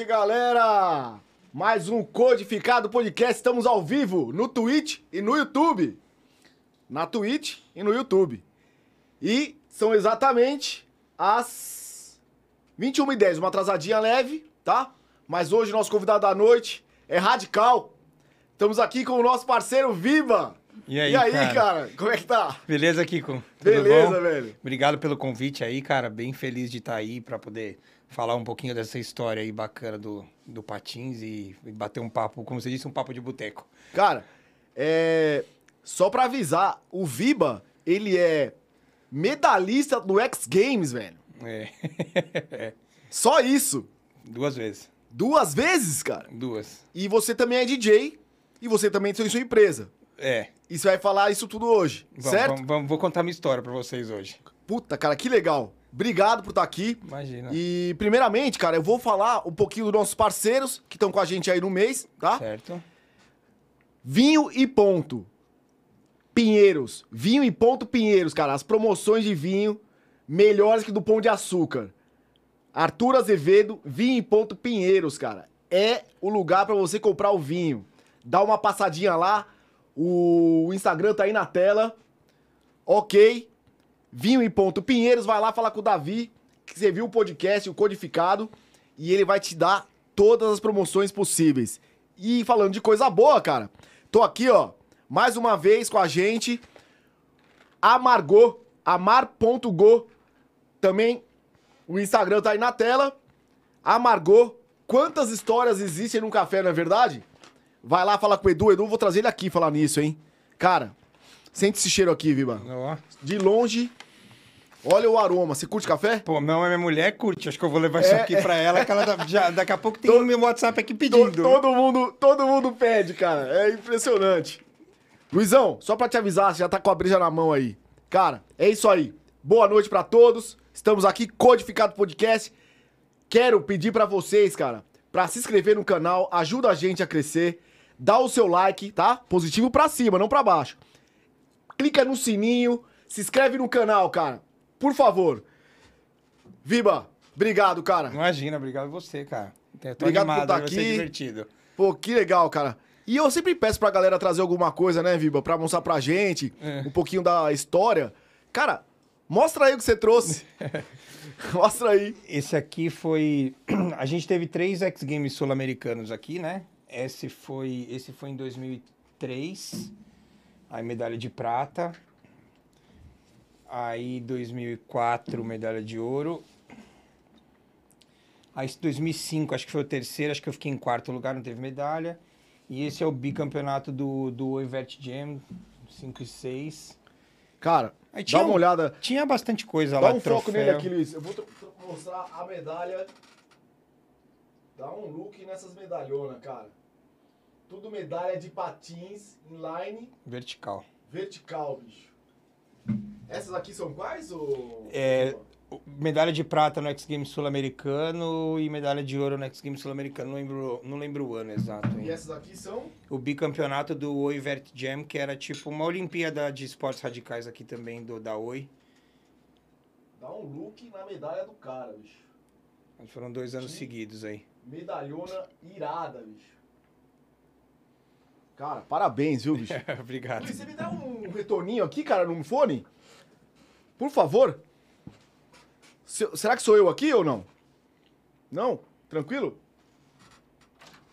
Noite, galera! Mais um Codificado Podcast. Estamos ao vivo no Twitch e no YouTube. Na Twitch e no YouTube. E são exatamente as 21h10, uma atrasadinha leve, tá? Mas hoje nosso convidado da noite é Radical. Estamos aqui com o nosso parceiro Viva. E aí, e aí cara? cara? como é que tá? Beleza, Kiko? Tudo Beleza, bom? velho. Obrigado pelo convite aí, cara. Bem feliz de estar aí para poder falar um pouquinho dessa história aí bacana do, do Patins e, e bater um papo, como você disse, um papo de boteco. Cara, é... só pra avisar, o Viba, ele é medalhista do X Games, velho. É. Só isso. Duas vezes. Duas vezes, cara. Duas. E você também é DJ e você também tem sua empresa. É. E você vai falar isso tudo hoje, Vamos, certo? vamos- vamos- vou contar minha história para vocês hoje. Puta, cara, que legal. Obrigado por estar aqui. Imagina. E, primeiramente, cara, eu vou falar um pouquinho dos nossos parceiros que estão com a gente aí no mês, tá? Certo? Vinho e ponto. Pinheiros. Vinho e ponto Pinheiros, cara. As promoções de vinho melhores que do Pão de Açúcar. Arthur Azevedo, Vinho e ponto Pinheiros, cara. É o lugar pra você comprar o vinho. Dá uma passadinha lá. O Instagram tá aí na tela. Ok. Vinho e ponto Pinheiros, vai lá falar com o Davi, que você viu o podcast, o codificado, e ele vai te dar todas as promoções possíveis. E falando de coisa boa, cara, tô aqui, ó, mais uma vez com a gente, Amargô, amar.go, também o Instagram tá aí na tela, Amargô, quantas histórias existem num café, não é verdade? Vai lá falar com o Edu, Edu, vou trazer ele aqui falar nisso, hein? Cara, sente esse cheiro aqui, Viva. De longe, olha o aroma. Você curte café? Pô, não, a minha mulher curte. Acho que eu vou levar isso É, aqui pra ela, que ela tá- já, daqui a pouco tem Todo- o meu WhatsApp aqui To- pedindo. todo mundo, todo mundo pede, cara. É impressionante. Luizão, só pra te avisar, você já tá com a breja na mão aí. Cara, é isso aí. Boa noite pra todos. Estamos aqui, Codificado Podcast. Quero pedir pra vocês, cara, pra se inscrever no canal, ajuda a gente a crescer. Dá o seu like, tá? Positivo pra cima, não pra baixo. Clica no sininho, se inscreve no canal, cara. Por favor. Viba, obrigado, cara. Imagina, obrigado a você, cara. Obrigado por animado, tá vai ser aqui. divertido. Pô, que legal, cara. E eu sempre peço pra galera trazer alguma coisa, né, Viba? Pra mostrar pra gente É. um pouquinho da história. Cara, mostra aí o que você trouxe. mostra aí. Esse aqui foi. A gente teve três X Games sul-americanos aqui, né? Esse foi, esse foi em 2003, aí medalha de prata. Aí 2004, medalha de ouro. Aí 2005, acho que foi o terceiro, acho que eu fiquei em quarto lugar, não teve medalha. E esse é o bicampeonato do, do Evert Jam, 5 e 6. Cara, Aí dá tinha uma um- olhada. Tinha bastante coisa Dá lá, um foco troféu. nele aqui, Luiz. Eu vou mostrar a medalha. Dá um look nessas medalhonas, cara. Tudo medalha de patins, inline, Vertical. vertical, bicho. Essas aqui são quais, ô? É, Medalha de prata no X Games sul-americano e medalha de ouro no X Games sul-americano. Não lembro, não lembro o ano exato. E ainda. essas aqui são? O bicampeonato do Oi Vert Jam, que era tipo uma Olimpíada de esportes radicais aqui também do, da Oi. Dá um look na medalha do cara, bicho. Foram dois anos Sim. seguidos aí. Medalhona irada, bicho. Cara, parabéns, viu, bicho? Obrigado. Luiz, você me dá um retorninho aqui, cara, no fone? Por favor. Se- será que sou eu aqui ou não? Não? Tranquilo?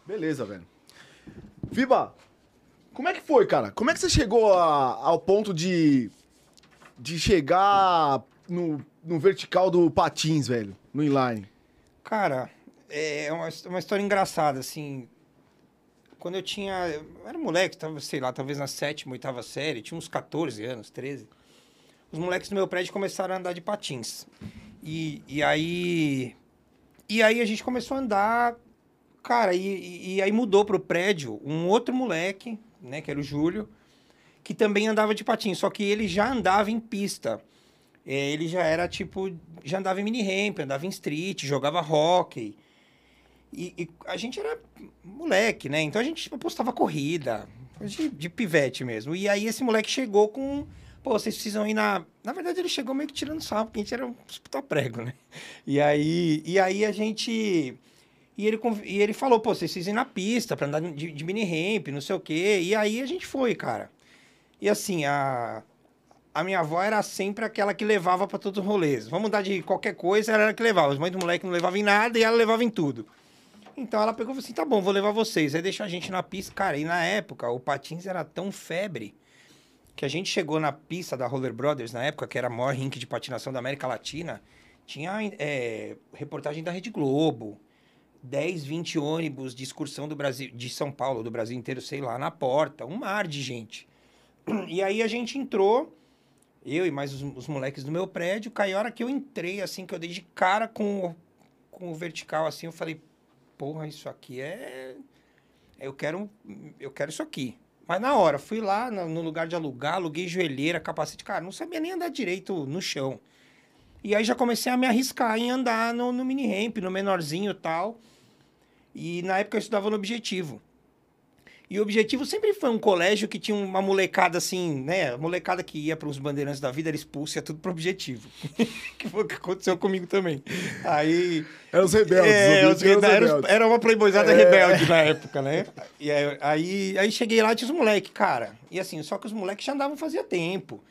Beleza, velho. Viba, como é que foi, cara? Como é que você chegou a- ao ponto de, de chegar no, no vertical do patins, velho? No inline? Cara, é uma, uma história engraçada, assim. Quando eu tinha. Eu era moleque, tava, sei lá, talvez na sétima, oitava série, tinha uns 14 anos, 13. Os moleques do meu prédio começaram a andar de patins. E, e aí. E aí a gente começou a andar. Cara, e, e- aí mudou pro prédio um outro moleque, né, que era o Júlio, que também andava de patins, só que ele já andava em pista. É, ele já era tipo, já andava em mini ramp, andava em street, jogava hockey. E, e a gente era moleque, né? Então a gente apostava corrida, de, de pivete mesmo. E aí esse moleque chegou com pô, vocês precisam ir na. Na verdade, ele chegou meio que tirando sarro, porque a gente era um puta prego, né? E aí, e aí a gente. E ele, e ele falou, pô, vocês precisam ir na pista pra andar de, de mini ramp, não sei o quê. E aí a gente foi, cara. E assim, a, a minha avó era sempre aquela que levava pra todos os rolês. Vamos dar de qualquer coisa, ela era que levava. Os mães do moleque não levavam em nada e ela levava em tudo. Então ela pegou e falou assim: tá bom, vou levar vocês. Aí deixou a gente na pista. Cara, e na época o patins era tão febre que a gente chegou na pista da Roller Brothers, na época, que era a maior rink de patinação da América Latina. Tinha é, reportagem da Rede Globo. 10, 20 ônibus de excursão do Brasil, de São Paulo, do Brasil inteiro, sei lá, na porta. Um mar de gente. E aí a gente entrou, eu e mais os, os moleques do meu prédio. E a hora que eu entrei, assim, que eu dei de cara com, com o vertical, assim, eu falei, porra, isso aqui é. Eu quero, eu quero isso aqui. Mas na hora, fui lá no, lugar de alugar, aluguei joelheira, capacete. Cara, não sabia nem andar direito no chão. E aí já comecei a me arriscar em andar no, no mini ramp, no menorzinho e tal. E na época eu estudava no Objetivo. E o Objetivo sempre foi um colégio que tinha uma molecada assim, né? A molecada que ia para os bandeirantes da vida era expulsa, ia tudo pro Objetivo. que foi o que aconteceu comigo também. Aí. Eram os rebeldes. É, os os era, rebeldes. era uma playboyzada É. rebelde na época, né? E aí, aí, aí cheguei lá e tinha os moleques, cara. E assim, só que os moleques já andavam fazia tempo.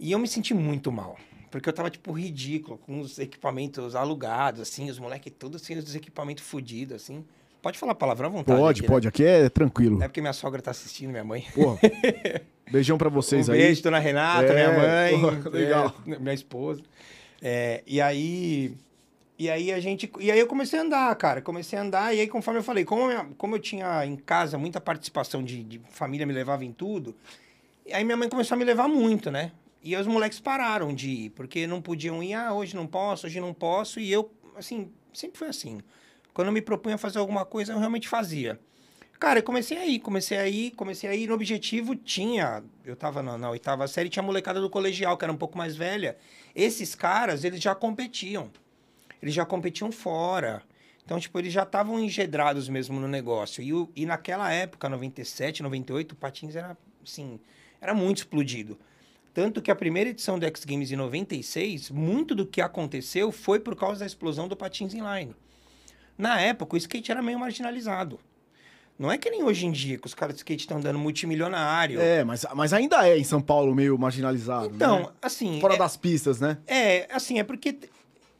E eu me senti muito mal. Porque eu tava, tipo, ridículo, com os equipamentos alugados, assim, os moleques todos assim, os equipamentos fodidos, assim. Pode falar palavrão à vontade. Pode, aqui, né? pode. Aqui é tranquilo. É porque minha sogra tá assistindo, minha mãe. Porra. Beijão pra vocês um aí. beijo, dona Renata, É, minha mãe. porra, legal. é, minha esposa. É, e aí. E aí a gente. E aí eu comecei a andar, cara. Comecei a andar, e aí, conforme eu falei, como, minha- como eu tinha em casa muita participação de, de família, me levava em tudo, aí minha mãe começou a me levar muito, né? E os moleques pararam de ir, porque não podiam ir, ah, hoje não posso, hoje não posso. E eu, assim, sempre foi assim. Quando eu me propunha fazer alguma coisa, eu realmente fazia. Cara, eu comecei aí, comecei aí, comecei aí. No objetivo tinha, eu tava na, na oitava série, tinha a molecada do colegial, que era um pouco mais velha. Esses caras, eles já competiam. Eles já competiam fora. Então, tipo, eles já estavam engedrados mesmo no negócio. E, e naquela época, 97, 98, o Patins era, assim, era muito explodido. Tanto que a primeira edição do X Games em 96, muito do que aconteceu foi por causa da explosão do Patins Inline. Na época, o skate era meio marginalizado. Não é que nem hoje em dia, que os caras de skate estão dando multimilionário. É, mas, mas ainda é em São Paulo meio marginalizado. então, né? assim. Fora é, das pistas, né? é, assim, é porque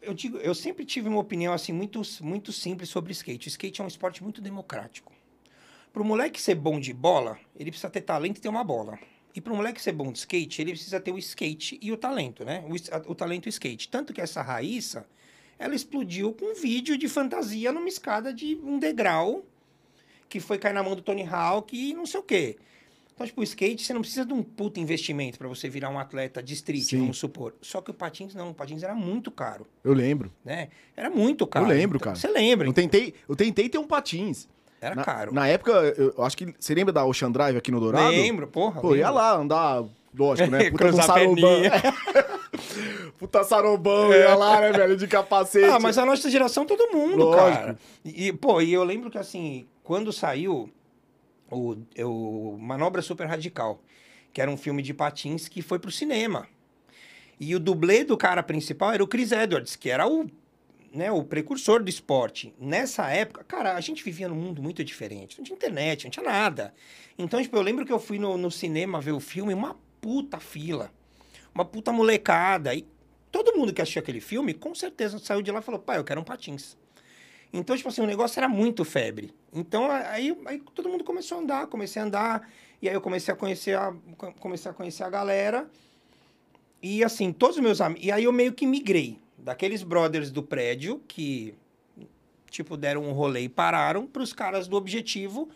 eu digo, eu sempre tive uma opinião assim muito, muito simples sobre skate. O skate é um esporte muito democrático. Para o moleque ser bom de bola, ele precisa ter talento e ter uma bola. E para o moleque ser bom de skate, ele precisa ter o skate e o talento, né? O, o talento e o skate. Tanto que essa Raíssa, ela explodiu com um vídeo de fantasia numa escada de um degrau que foi cair na mão do Tony Hawk e não sei o quê. Então, tipo, o skate, você não precisa de um puta investimento para você virar um atleta de street, Sim. vamos supor. Só que o patins não, o patins era muito caro, Eu lembro. né? Era muito caro. lembro, Então, cara. Você lembra? Eu tentei, eu tentei ter um patins. Era na, caro. Na época, eu eu acho que. Você lembra da Ocean Drive aqui no Dourado? Lembro, porra. Pô, ia lembro. lá andar, lógico, né? Puta Cruzar com Puta sarobão, ia lá, né, velho? De capacete. Ah, mas a nossa geração, todo mundo, Lógico. cara. E, e, pô, e eu lembro que, assim, quando saiu o, o Manobra Super Radical, que era um filme de patins que foi pro cinema. E o dublê do cara principal era o Chris Edwards, que era o, né, o precursor do esporte. Nessa época, cara, a gente vivia num mundo muito diferente. Não tinha internet, não tinha nada. Então, tipo, eu lembro que eu fui no, no cinema ver o filme, uma puta fila. Uma puta molecada. E todo mundo que assistiu aquele filme, com certeza saiu de lá e falou, pai, eu quero um patins. Então, tipo assim, o negócio era muito febre. Então, aí, aí todo mundo começou a andar, comecei a andar, e aí eu comecei a conhecer a, comecei a, conhecer a galera. E assim, todos os meus amigos. E aí eu meio que migrei daqueles brothers do prédio que, tipo, deram um rolê e pararam para os caras do objetivo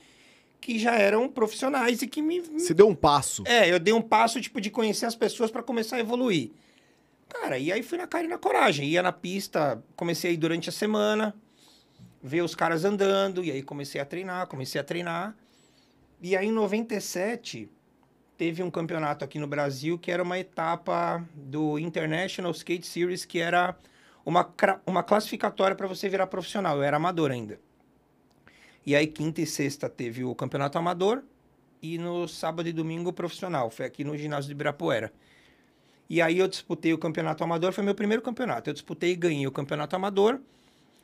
que já eram profissionais e que me, Você deu um passo. é, eu dei um passo, tipo, de conhecer as pessoas para começar a evoluir. Cara, e aí fui na cara e na coragem. Ia na pista, comecei a ir durante a semana, ver os caras andando, e aí comecei a treinar, comecei a treinar. E aí em 97 teve um campeonato aqui no Brasil que era uma etapa do International Skate Series, que era uma, uma classificatória para você virar profissional. Eu era amador ainda. E aí quinta e sexta teve o campeonato amador, e no sábado e domingo profissional. Foi aqui no ginásio de Ibirapuera. E aí eu disputei o campeonato amador, foi meu primeiro campeonato. Eu disputei e ganhei o campeonato amador.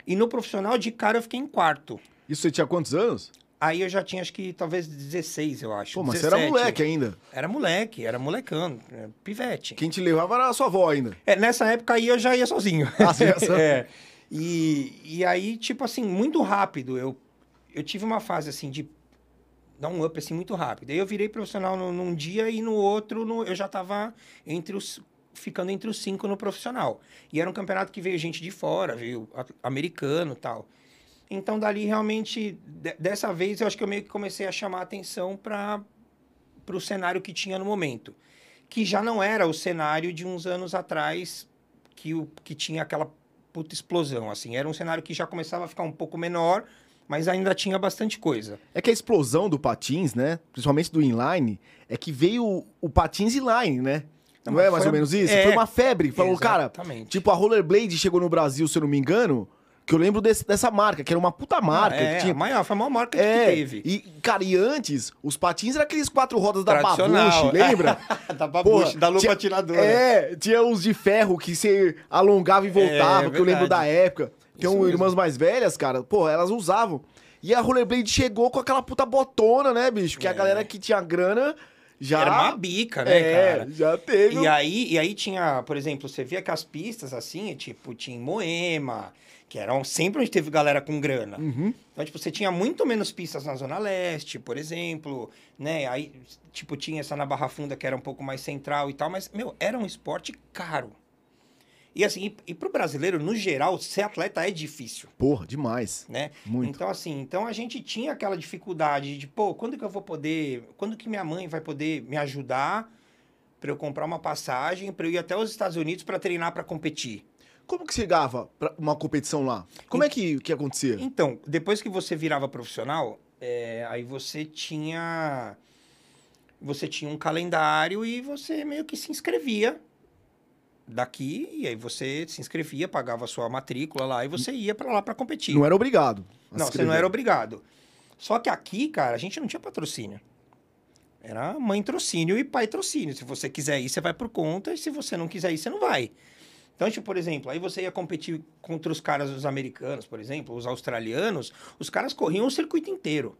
E no profissional, de cara, eu fiquei em quarto. Isso você tinha quantos anos? Aí eu já tinha, acho que, talvez 16, eu acho. Pô, mas 17. você era moleque ainda. Era moleque, era molecão, é, pivete. Quem te levava era a sua avó ainda. É, nessa época aí eu já ia sozinho. Ah, sozinho. é. E, e aí, tipo assim, muito rápido. Eu, eu tive uma fase, assim, de dar um up, assim, muito rápido. Aí eu virei profissional num, num dia e no outro no- eu já tava entre os... Ficando entre os cinco no profissional. E era um campeonato que veio gente de fora, veio americano tal. Então, dali, realmente, de- dessa vez, eu acho que eu meio que comecei a chamar atenção para o cenário que tinha no momento. Que já não era o cenário de uns anos atrás, que, o, que tinha aquela puta explosão, assim. Era um cenário que já começava a ficar um pouco menor, mas ainda tinha bastante coisa. É que a explosão do patins, né? Principalmente do inline, é que veio o, patins inline, né? Não, Não, é mais ou menos isso? é. Foi uma febre. Falou, cara, Exatamente. tipo, a Rollerblade chegou no Brasil, se eu não me engano, que eu lembro desse- dessa marca, que era uma puta marca. é, que tinha... a maior, foi a maior marca É, que teve. e, cara, e antes, os patins eram aqueles quatro rodas da. Babuche, lembra? da Porra, babuche, da lupa tinha- atiradora. É, tinha uns de ferro que você alongava e voltava, É, que eu lembro da época. Tem Isso um, mesmo. irmãs mais velhas, cara, pô, elas usavam. E a Rollerblade chegou com aquela puta botona, né, bicho? Que a É. galera que tinha grana já. Era uma bica, né, é, cara? já teve. E aí, e aí tinha, por exemplo, você via que as pistas assim, tipo, tinha em Moema, que eram sempre onde teve galera com grana. Uhum. Então, tipo, você tinha muito menos pistas na Zona Leste, por exemplo, né? Aí, tipo, tinha essa na Barra Funda que era um pouco mais central e tal, mas, meu, era um esporte caro. E assim, e, e pro brasileiro, no geral, ser atleta é difícil, Porra, demais. né? Muito. Então, assim, então a gente tinha aquela dificuldade de, pô, quando que eu vou poder, quando que minha mãe vai poder me ajudar para eu comprar uma passagem, para eu ir até os Estados Unidos para treinar para competir? Como que chegava pra uma competição lá? Como é que, que acontecia? Então, depois que você virava profissional, é, aí você tinha você tinha um calendário e você meio que se inscrevia daqui e aí você se inscrevia, pagava a sua matrícula lá e você ia para lá para competir. Não era obrigado. Não, você não era obrigado. Só que aqui, cara, a gente não tinha patrocínio. Era mãe trocínio e pai trocínio. Se você quiser ir, você vai por conta, e se você não quiser ir, você não vai. Então, tipo, por exemplo, aí você ia competir contra os caras, os americanos, por exemplo, os australianos, os caras corriam o circuito inteiro.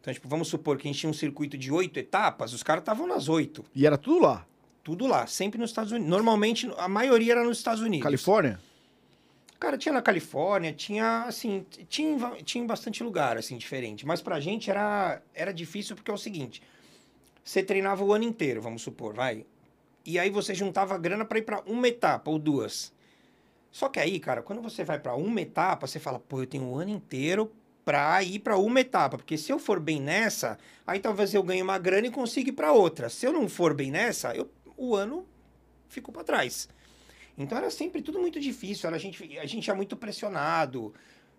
Então, tipo, vamos supor que a gente tinha um circuito de oito etapas, os caras estavam nas oito. E era tudo lá. Tudo lá, sempre nos Estados Unidos. Normalmente, a maioria era nos Estados Unidos. Califórnia? Cara, tinha na Califórnia, tinha, assim, tinha, tinha bastante lugar, assim, diferente. Mas pra gente era, era difícil porque é o seguinte, você treinava o ano inteiro, vamos supor, vai. E aí você juntava grana pra ir pra uma etapa ou duas. Só que aí, cara, quando você vai pra uma etapa, você fala, pô, eu tenho um ano inteiro pra ir pra uma etapa. Porque se eu for bem nessa, aí talvez eu ganhe uma grana e consiga ir pra outra. Se eu não for bem nessa, eu, o ano ficou pra trás. Então era sempre tudo muito difícil, era a gente, a gente é muito pressionado,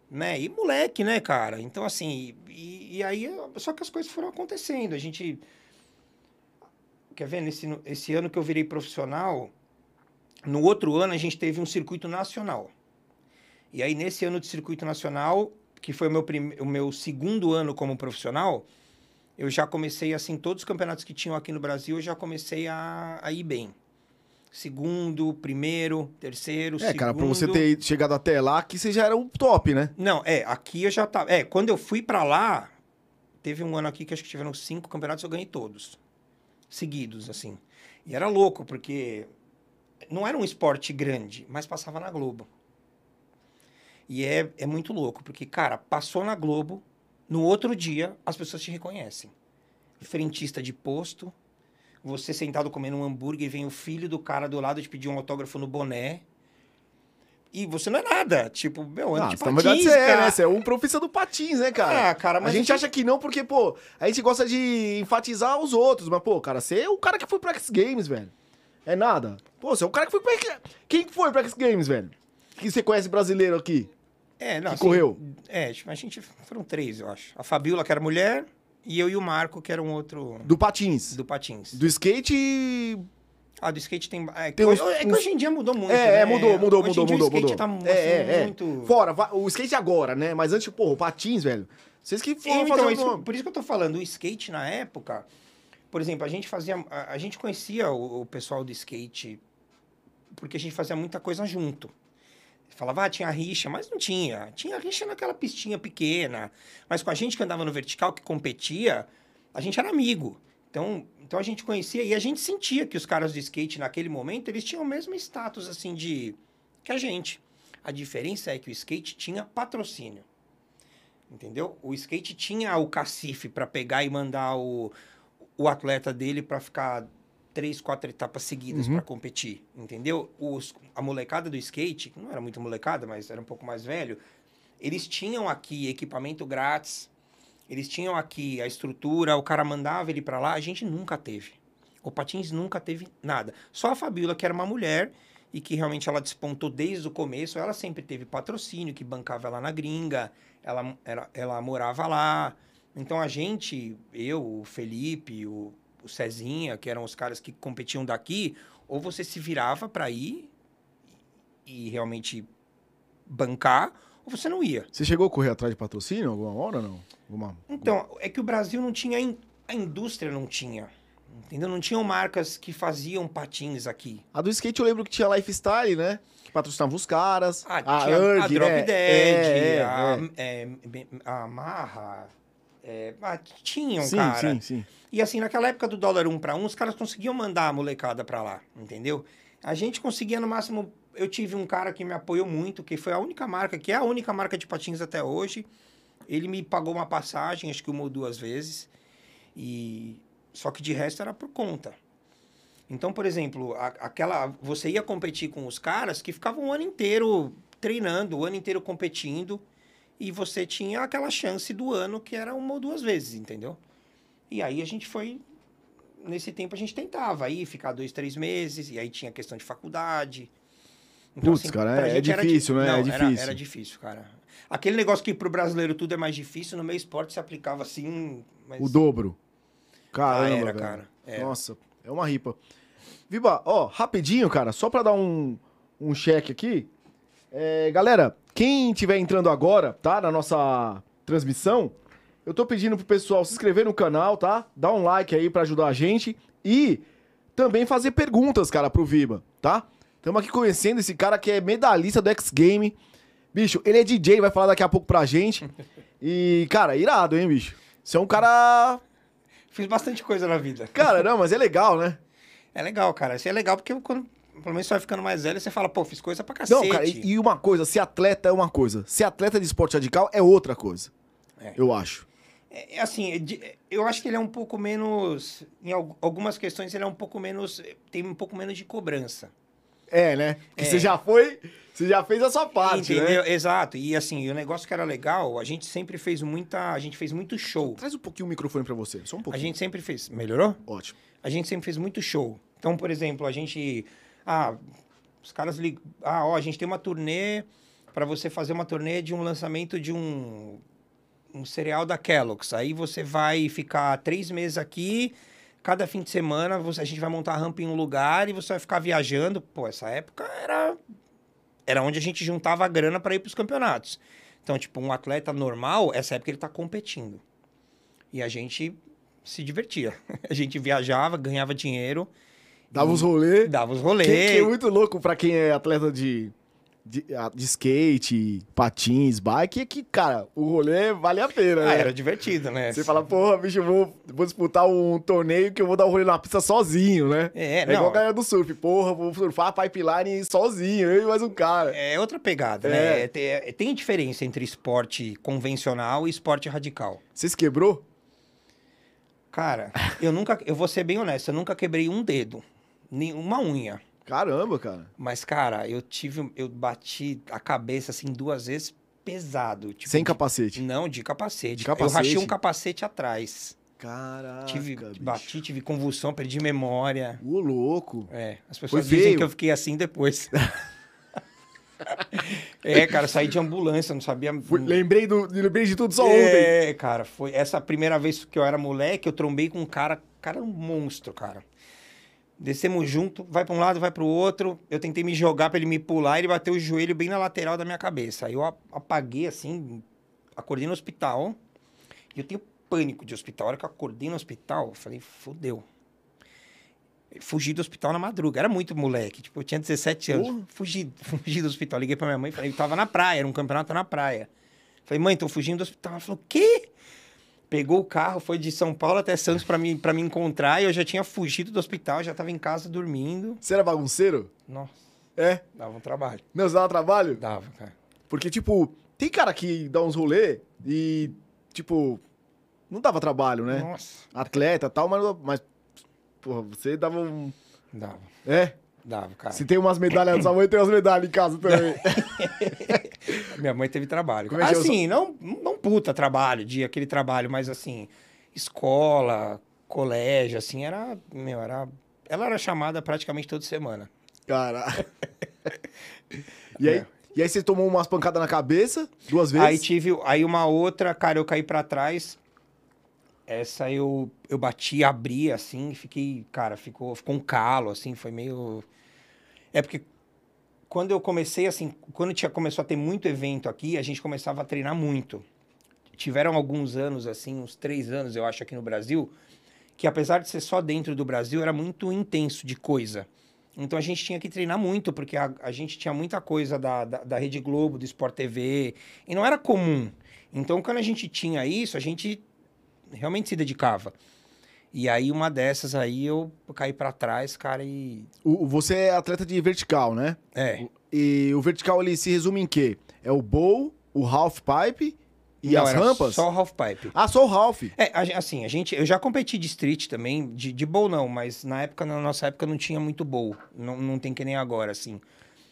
né? E moleque, né, cara? Então, assim, e, e aí, só que as coisas foram acontecendo. A gente. Quer ver? Nesse, esse ano que eu virei profissional, no outro ano a gente teve um circuito nacional. E aí, nesse ano de circuito nacional, que foi o meu, o meu segundo ano como profissional, eu já comecei, assim, todos os campeonatos que tinham aqui no Brasil, eu já comecei a, a ir bem segundo, primeiro, terceiro, É, segundo. cara, pra você ter chegado até lá, que você já era o top, né? Não, é, aqui eu já tava. É, quando eu fui pra lá, teve um ano aqui que acho que tiveram cinco campeonatos, eu ganhei todos. Seguidos, assim. E era louco, porque não era um esporte grande, mas passava na Globo. E é, é muito louco, porque, cara, passou na Globo, no outro dia as pessoas te reconhecem. Frentista de posto, você sentado comendo um hambúrguer e vem o filho do cara do lado te pedir um autógrafo no boné. E você não é nada. Tipo, meu, ando Ah, de na patins, verdade você é, né? Você é um professor do patins, né, cara? Ah, cara, mas a gente assim- acha que não porque, pô, a gente gosta de enfatizar os outros, mas, pô, cara, você é o cara que foi pra X Games, velho. É nada. Pô, você é o cara que foi pra. Quem que foi pra X Games, velho? Que você conhece brasileiro aqui? É, não, que correu? É, tipo, a gente... Foram três, eu acho. A Fabiola, que era mulher, e eu e o Marco, que era um outro... Do patins. Do patins. Do skate. Ah, do skate tem... É, Tem que, uns- hoje, é que hoje em dia mudou muito, É, é, né? mudou, mudou, Hoje mudou, mudou, o skate mudou. tá, é, assim, é, é. muito... Fora, o skate agora, né? Mas antes, porra, o patins, velho. Vocês que foram então, fazer isso- por isso que eu tô falando, o skate na época, Por exemplo, a gente fazia. A, a gente conhecia o, o pessoal do skate porque a gente fazia muita coisa junto. Falava, ah, tinha rixa, mas não tinha. Tinha rixa naquela pistinha pequena. Mas com a gente que andava no vertical, que competia, a gente era amigo. Então, então a gente conhecia e a gente sentia que os caras de skate naquele momento, eles tinham o mesmo status assim de que a gente. A diferença é que o skate tinha patrocínio. Entendeu? O skate tinha o cacife para pegar e mandar o, o atleta dele para ficar três, quatro etapas seguidas Uhum. para competir, entendeu? Os, a molecada do skate, que não era muito molecada, mas era um pouco mais velho, eles tinham aqui equipamento grátis, eles tinham aqui a estrutura, o cara mandava ele para lá, a gente nunca teve. O Patins nunca teve nada. Só a Fabiola, que era uma mulher e que realmente ela despontou desde o começo, ela sempre teve patrocínio, que bancava ela na gringa, ela, era, ela morava lá. Então a gente, eu, o Felipe, o, o Cezinha, que eram os caras que competiam daqui, ou você se virava para ir e realmente bancar, ou você não ia. Você chegou a correr atrás de patrocínio alguma hora ou não? Alguma... Então, é que o Brasil não tinha, in- a indústria não tinha. Entendeu? Não tinham marcas que faziam patins aqui. A do skate eu lembro que tinha Lifestyle, né? Que patrocinava os caras. Ah, a tinha a Erg, Drop né? Dead, É, é, a, é. é, a Marra. É, ah, tinham, Sim, cara. sim, sim. E assim, naquela época do dólar um para um, os caras conseguiam mandar a molecada pra lá, entendeu? A gente conseguia no máximo. Eu tive um cara que me apoiou muito, que foi a única marca, que é a única marca de patins até hoje. Ele me pagou uma passagem, acho que uma ou duas vezes. E só que de resto era por conta. Então, por exemplo, a- aquela você ia competir com os caras que ficavam o ano inteiro treinando, o ano inteiro competindo, e você tinha aquela chance do ano que era uma ou duas vezes, entendeu? E aí a gente foi. Nesse tempo a gente tentava aí ficar dois, três meses, e aí tinha questão de faculdade. Putz, cara, pra é- é gente era difícil, di- né? É Não, era- difícil. Era, difícil, cara. Aquele negócio que pro brasileiro tudo é mais difícil, no meio esporte se aplicava assim. Mas... O dobro. Caramba, Ah, era, cara. Era. Nossa, é uma ripa. Viba, ó, rapidinho, cara, só pra dar um, um cheque aqui. É, galera, quem estiver entrando agora, tá, na nossa transmissão, eu tô pedindo pro pessoal se inscrever no canal, tá? Dar um like aí pra ajudar a gente e também fazer perguntas, cara, pro Viba, tá? Estamos aqui conhecendo esse cara que é medalhista do X Game. Bicho, ele é DJ, vai falar daqui a pouco pra gente. E, cara, irado, hein, bicho? Você é um cara. Fiz bastante coisa na vida. Cara, não, mas é legal, né? É legal, cara. Isso é legal porque quando, pelo menos você vai ficando mais velho, você fala, pô, fiz coisa pra cacete. Não, cara, e, e uma coisa, ser atleta é uma coisa. Ser atleta de esporte radical é outra coisa. É. Eu acho. É, é assim, é de- eu acho que ele é um pouco menos. Em al- algumas questões, ele é um pouco menos. Tem um pouco menos de cobrança. É, né? Que É. você já foi. Você já fez a sua parte, entendeu? né? Exato. E assim, e o negócio que era legal, a gente sempre fez muita. A gente fez muito show. Traz um pouquinho o microfone pra você. Só um A pouquinho. gente sempre fez. Melhorou? Ótimo. a gente sempre fez muito show. Então, por exemplo, a gente. Ah, os caras ligam. Ah, ó, a gente tem uma turnê para você fazer uma turnê de um lançamento de um, um cereal da Kellogg's. Aí você vai ficar três meses aqui. Cada fim de semana você- a gente vai montar a rampa em um lugar e você vai ficar viajando. Pô, essa época era era onde a gente juntava a grana para ir para os campeonatos. Então, tipo, um atleta normal, essa época ele tá competindo. E a gente se divertia. A gente viajava, ganhava dinheiro, Dava os rolês. dava os Que, rolês. que é muito louco pra quem é atleta de, de, ah, de skate, patins, bike, é que, cara, o rolê vale a pena, Ah, né? era divertido, né? Você fala, porra, bicho, eu vou, vou disputar um torneio que eu vou dar um rolê na pista sozinho, né? É, É não. igual a galera do surf. Porra, vou surfar a pipeline sozinho, eu e mais um cara. É outra pegada, É. né? Tem, tem diferença entre esporte convencional e esporte radical. Você se quebrou? Cara, eu nunca, eu vou ser bem honesto, eu nunca quebrei um dedo, uma unha. Caramba, cara. Mas, cara, eu tive, eu bati a cabeça assim duas vezes pesado. tipo, Sem de- capacete. Não, de capacete. De Eu rachei capacete? um capacete atrás. Caraca, tive, bicho. bati, tive convulsão, perdi memória. Ô, louco. É, as pessoas Foi dizem feio. que eu fiquei assim depois. é, cara, saí de ambulância, não sabia. Lembrei, do, lembrei de tudo só ontem. É, cara, foi essa primeira vez que eu era moleque, eu trombei com um cara, cara, um monstro, cara. Descemos junto, vai pra um lado, vai pro outro. Eu tentei me jogar pra ele me pular, ele bateu o joelho bem na lateral da minha cabeça. Aí eu apaguei assim, acordei no hospital. E eu tenho pânico de hospital. A hora que eu acordei no hospital, eu falei, fodeu. Fugi do hospital na madruga. Era muito moleque. Tipo, eu tinha 17 anos. Porra. Fugi, fugi do hospital. Liguei pra minha mãe e falei, eu tava na praia, era um campeonato na praia. Falei, mãe, tô fugindo do hospital. Ela falou, quê? Pegou o carro, foi de São Paulo até Santos pra me, pra me encontrar. E eu já tinha fugido do hospital, já tava em casa dormindo. Você era bagunceiro? Nossa, É? dava um trabalho. Não, você dava trabalho? Dava, cara. Porque, tipo, tem cara que dá uns rolê e, tipo, não dava trabalho, né? Nossa, Atleta e tal, mas, mas, porra, você dava um... dava, É? dava, cara. Se tem umas medalhas, sua mãe tem umas medalhas em casa também. Minha mãe teve trabalho. Como é que é assim, não, não puta trabalho, de aquele trabalho, mas assim, escola, colégio, assim, era, meu, era... Ela era chamada praticamente toda semana. Cara. E aí, É. e aí você tomou umas pancadas na cabeça, duas vezes? Aí tive, aí uma outra, cara, eu caí pra trás. Essa eu, eu bati, abri, assim, fiquei, cara, ficou, ficou um calo, assim, foi meio... É porque quando eu comecei, assim, quando tinha, começou a ter muito evento aqui, a gente começava a treinar muito. Tiveram alguns anos, assim, uns três anos, eu acho, aqui no Brasil, que apesar de ser só dentro do Brasil, era muito intenso de coisa. Então a gente tinha que treinar muito, porque a, a gente tinha muita coisa da, da, da Rede Globo, do Sport TV, e não era comum. Então quando a gente tinha isso, a gente realmente se dedicava. E aí uma dessas aí eu caí pra trás, cara, e. O- você é atleta de vertical, né? É. E o vertical ele se resume em quê? É o bowl, o half pipe e Não, as rampas? Só half pipe. Ah, só o half. É, assim, a gente, eu já competi de street também, de, de bowl não, mas na época, na nossa época não tinha muito bowl. Não, não tem que nem agora, assim.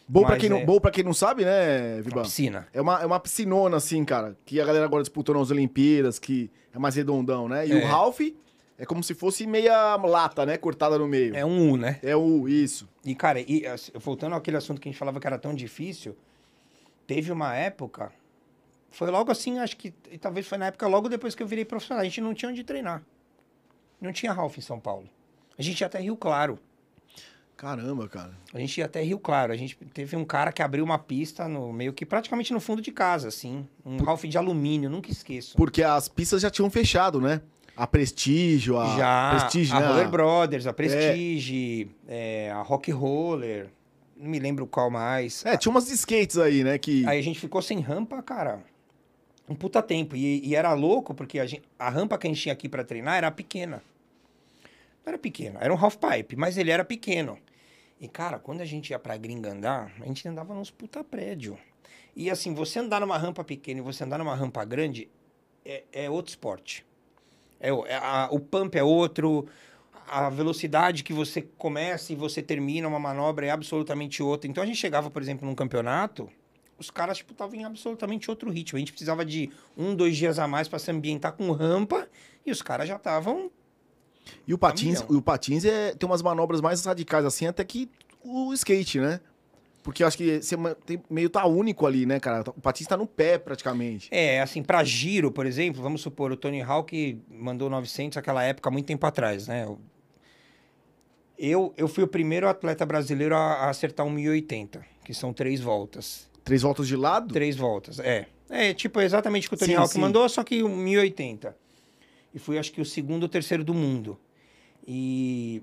Bowl pra, Mas quem não, é- pra quem não sabe, né, Viban? Piscina. É uma, é uma piscinona, assim, cara, que a galera agora disputou nas Olimpíadas, que é mais redondão, né? E É. o half é como se fosse meia lata, né? Cortada no meio. É um U, né? É o isso. E, cara, e, assim, voltando àquele assunto que a gente falava que era tão difícil, teve uma época, foi logo assim, acho que, talvez foi na época logo depois que eu virei profissional, a gente não tinha onde treinar. Não tinha Ralph em São Paulo. A gente ia até Rio Claro. Caramba, cara. A gente ia até Rio Claro. A gente teve um cara que abriu uma pista no meio que praticamente no fundo de casa, assim. Um Ralph de alumínio, nunca esqueço. Porque as pistas já tinham fechado, né? A Prestígio, a Já Prestige, a né? Roller Brothers, a Prestige, é, a Rock Roller, não me lembro qual mais. É, tinha umas skates aí, né? Que... Aí a gente ficou sem rampa, cara, um puta tempo. E, e era louco, porque a, gente- a rampa que a gente tinha aqui pra treinar era pequena. Não era pequena, era um half pipe, mas ele era pequeno. E, cara, quando a gente ia pra gringa andar, a gente andava nos puta prédio. E assim, você andar numa rampa pequena e você andar numa rampa grande é, é outro esporte. É, é a- o pump é outro, a velocidade que você começa e você termina uma manobra é absolutamente outra. Então a gente chegava, por exemplo, num campeonato, os caras tipo estavam em absolutamente outro ritmo. A gente precisava de um, dois dias a mais para se ambientar com rampa e os caras já estavam. E o patins, o patins é, tem umas manobras mais radicais assim, até que o skate, né? Porque eu acho que você tem- meio tá único ali, né, cara? O patins tá no pé praticamente. É, assim, para giro, por exemplo, vamos supor, o Tony Hawk mandou 900 naquela época, muito tempo atrás, né? Eu, eu fui o primeiro atleta brasileiro a, a acertar um 1080, que são três voltas. Três voltas de lado? Três voltas, é. É, tipo, exatamente o que o Tony Sim, Hawk sim. mandou, só que o 1080. E fui, acho que, o segundo ou terceiro do mundo. E,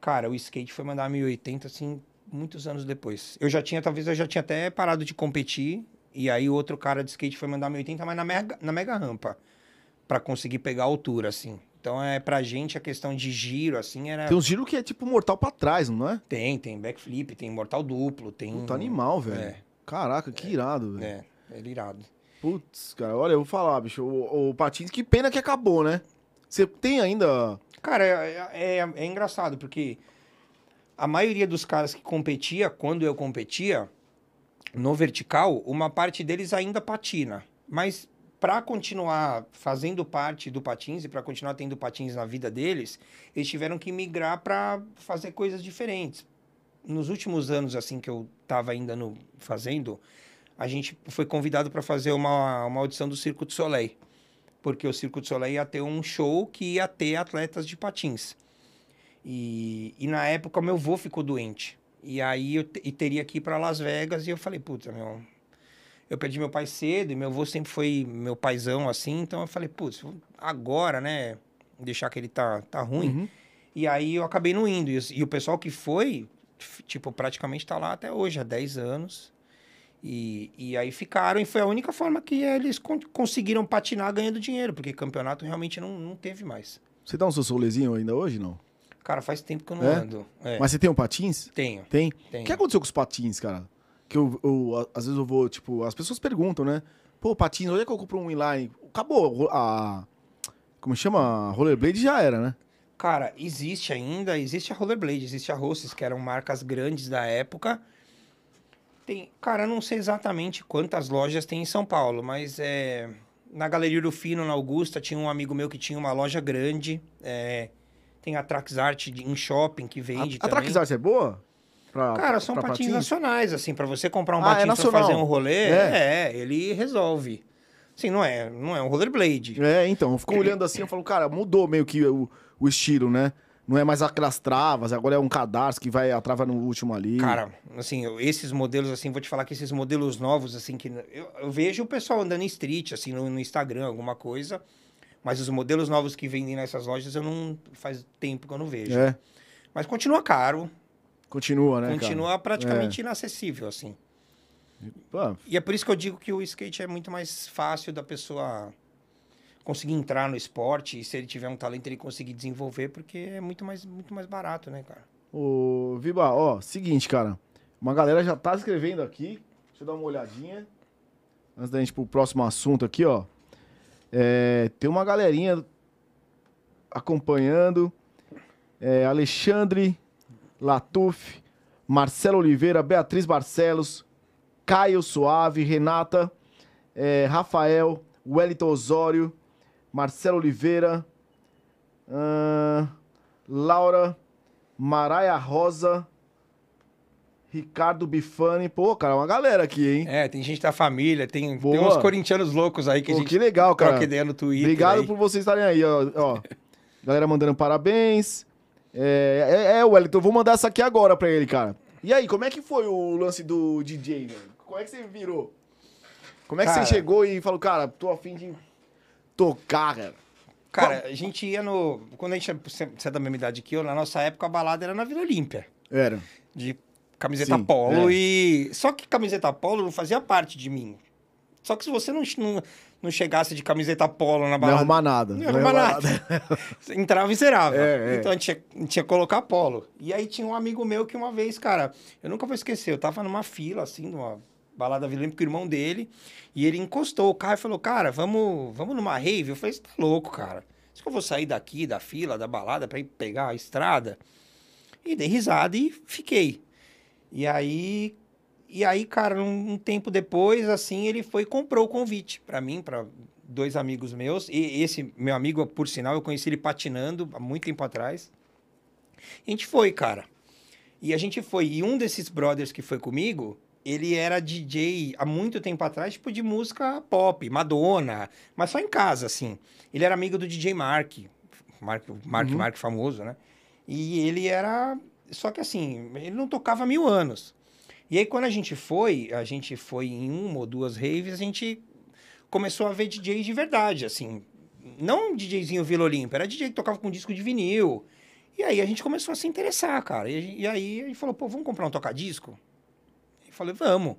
cara, o skate foi mandar 1080, assim, muitos anos depois. Eu já tinha, talvez eu já tinha até parado de competir. E aí o outro cara de skate foi mandar 1080, mas na mega, na mega rampa. Pra conseguir pegar a altura, assim. Então, é, pra gente, a questão de giro, assim, era... Tem uns giros que é tipo mortal pra trás, não é? Tem, tem backflip, tem mortal duplo, tem... Puta animal, velho. É. Caraca, que irado, velho. É, é irado. Putz, cara, olha, eu vou falar, bicho. O, o patins, que pena que acabou, né? Você tem ainda. Cara, é, é- é engraçado, porque a maioria dos caras que competia, quando eu competia, no vertical, uma parte deles ainda patina. Mas para continuar fazendo parte do patins e para continuar tendo patins na vida deles, eles tiveram que migrar para fazer coisas diferentes. Nos últimos anos, assim, que eu estava ainda no, fazendo, a gente foi convidado para fazer uma, uma audição do Circo du Soleil porque o Circo du Soleil ia ter um show que ia ter atletas de patins. E, e na época meu avô ficou doente. E aí eu e teria que ir para Las Vegas e eu falei, puta, meu. eu perdi meu pai cedo e meu avô sempre foi meu paizão assim, então eu falei, putz, agora, né, deixar que ele tá, tá ruim. Uhum. E aí eu acabei não indo. E, e o pessoal que foi, tipo, praticamente tá lá até hoje, há 10 anos. E, e aí ficaram, e foi a única forma que eles con- conseguiram patinar ganhando dinheiro, porque campeonato realmente não, não teve mais. Você dá um seu solezinho ainda hoje, não? Cara, faz tempo que eu não É? ando. É, Mas você tem um patins? tenho. Tem? Tem. O que aconteceu com os patins, cara? Que eu, eu- às vezes eu vou, tipo, as pessoas perguntam, né? Pô, patins, onde é que eu compro um inline? Acabou a. Como chama? Rollerblade já era, né? Cara, existe ainda, existe a Rollerblade, existe a Rosses, que eram marcas grandes da época. Tem, cara, eu não sei exatamente quantas lojas tem em São Paulo, mas é, na Galeria do Fino, na Augusta, tinha um amigo meu que tinha uma loja grande. é, tem a Trax Art em shopping que vende A, a. Trax Arts é boa? Pra- Cara, são pra patins, nacionais, assim, pra você comprar um Ah, é patins pra fazer um rolê, É. é. ele resolve. Assim, não é, não é um rollerblade. É, então, eu fico olhando assim, eu falo, cara, mudou meio que o, o estilo, né? Não é mais aquelas travas, agora é um cadarço que vai a trava no último ali. Cara, assim, eu- esses modelos, assim, vou te falar que esses modelos novos, assim, que eu, eu vejo o pessoal andando em street, assim, no, no Instagram, alguma coisa, mas os modelos novos que vendem nessas lojas, eu não, faz tempo que eu não vejo. É, Mas continua caro, continua, né? continua cara? praticamente inacessível, assim. Pô, E é por isso que eu digo que o skate é muito mais fácil da pessoa conseguir entrar no esporte e se ele tiver um talento ele conseguir desenvolver, porque é muito mais, muito mais barato, né, cara? Ô, Viba, ó, seguinte, cara. Uma galera já tá escrevendo aqui. Deixa eu dar uma olhadinha. Antes da gente ir pro próximo assunto aqui, ó. É, tem uma galerinha acompanhando. É, Alexandre Latuf, Marcelo Oliveira, Beatriz Barcelos, Caio Suave, Renata, é, Rafael, Wellington Osório, Marcelo Oliveira, ahn, Laura, Maraia Rosa, Ricardo Bifani. Pô, cara, uma galera aqui, hein? É, tem gente da família, tem, tem uns corintianos loucos aí que a Pô, gente que legal, cara. troca ideia no Twitter. Obrigado aí. por vocês estarem aí, ó. ó. Galera mandando parabéns. É, é, é, Wellington, eu vou mandar essa aqui agora pra ele, cara. E aí, como é que foi o lance do DJ, velho? Como é que você virou? Como é que Cara- você chegou e falou, cara, tô afim de tocar, cara? Cara, a gente ia no. Quando a gente você é da mesma idade que eu, na nossa época a balada era na Vila Olímpia. Era. De camiseta Sim, polo é. e. Só que camiseta polo não fazia parte de mim. Só que se você não, não, não chegasse de camiseta polo na Não balada. arrumar nada. Não arrumar nada. Você entrava e zerava. É, é. Então a gente, tinha, a gente tinha que colocar polo. E aí tinha um amigo meu que uma vez, cara, eu nunca vou esquecer, eu tava numa fila, assim, numa balada Vila Olímpica com o irmão dele, e ele encostou o carro e falou, cara, vamos, vamos numa rave? Eu falei, você tá louco, cara? Acho que eu vou sair daqui, da fila, da balada, pra ir pegar a estrada? E dei risada e fiquei. E aí, e aí, cara, um, um tempo depois, assim, ele foi e comprou o convite pra mim, pra dois amigos meus. E esse meu amigo, por sinal, eu conheci ele patinando há muito tempo atrás. E a gente foi, cara. E a gente foi. E um desses brothers que foi comigo, ele era DJ há muito tempo atrás, tipo de música pop, Madonna, mas só em casa, assim. Ele era amigo do DJ Mark, Mark, Mark, Uhum. Mark famoso, né? E ele era. Só que assim, ele não tocava há mil anos. E aí, quando a gente foi, a gente foi em uma ou duas raves, a gente começou a ver DJs de verdade, assim. Não um DJzinho Vila Olímpia, era DJ que tocava com disco de vinil. E aí a gente começou a se interessar, cara. E, e aí ele falou, pô, vamos comprar um tocadisco? Eu falei, vamos.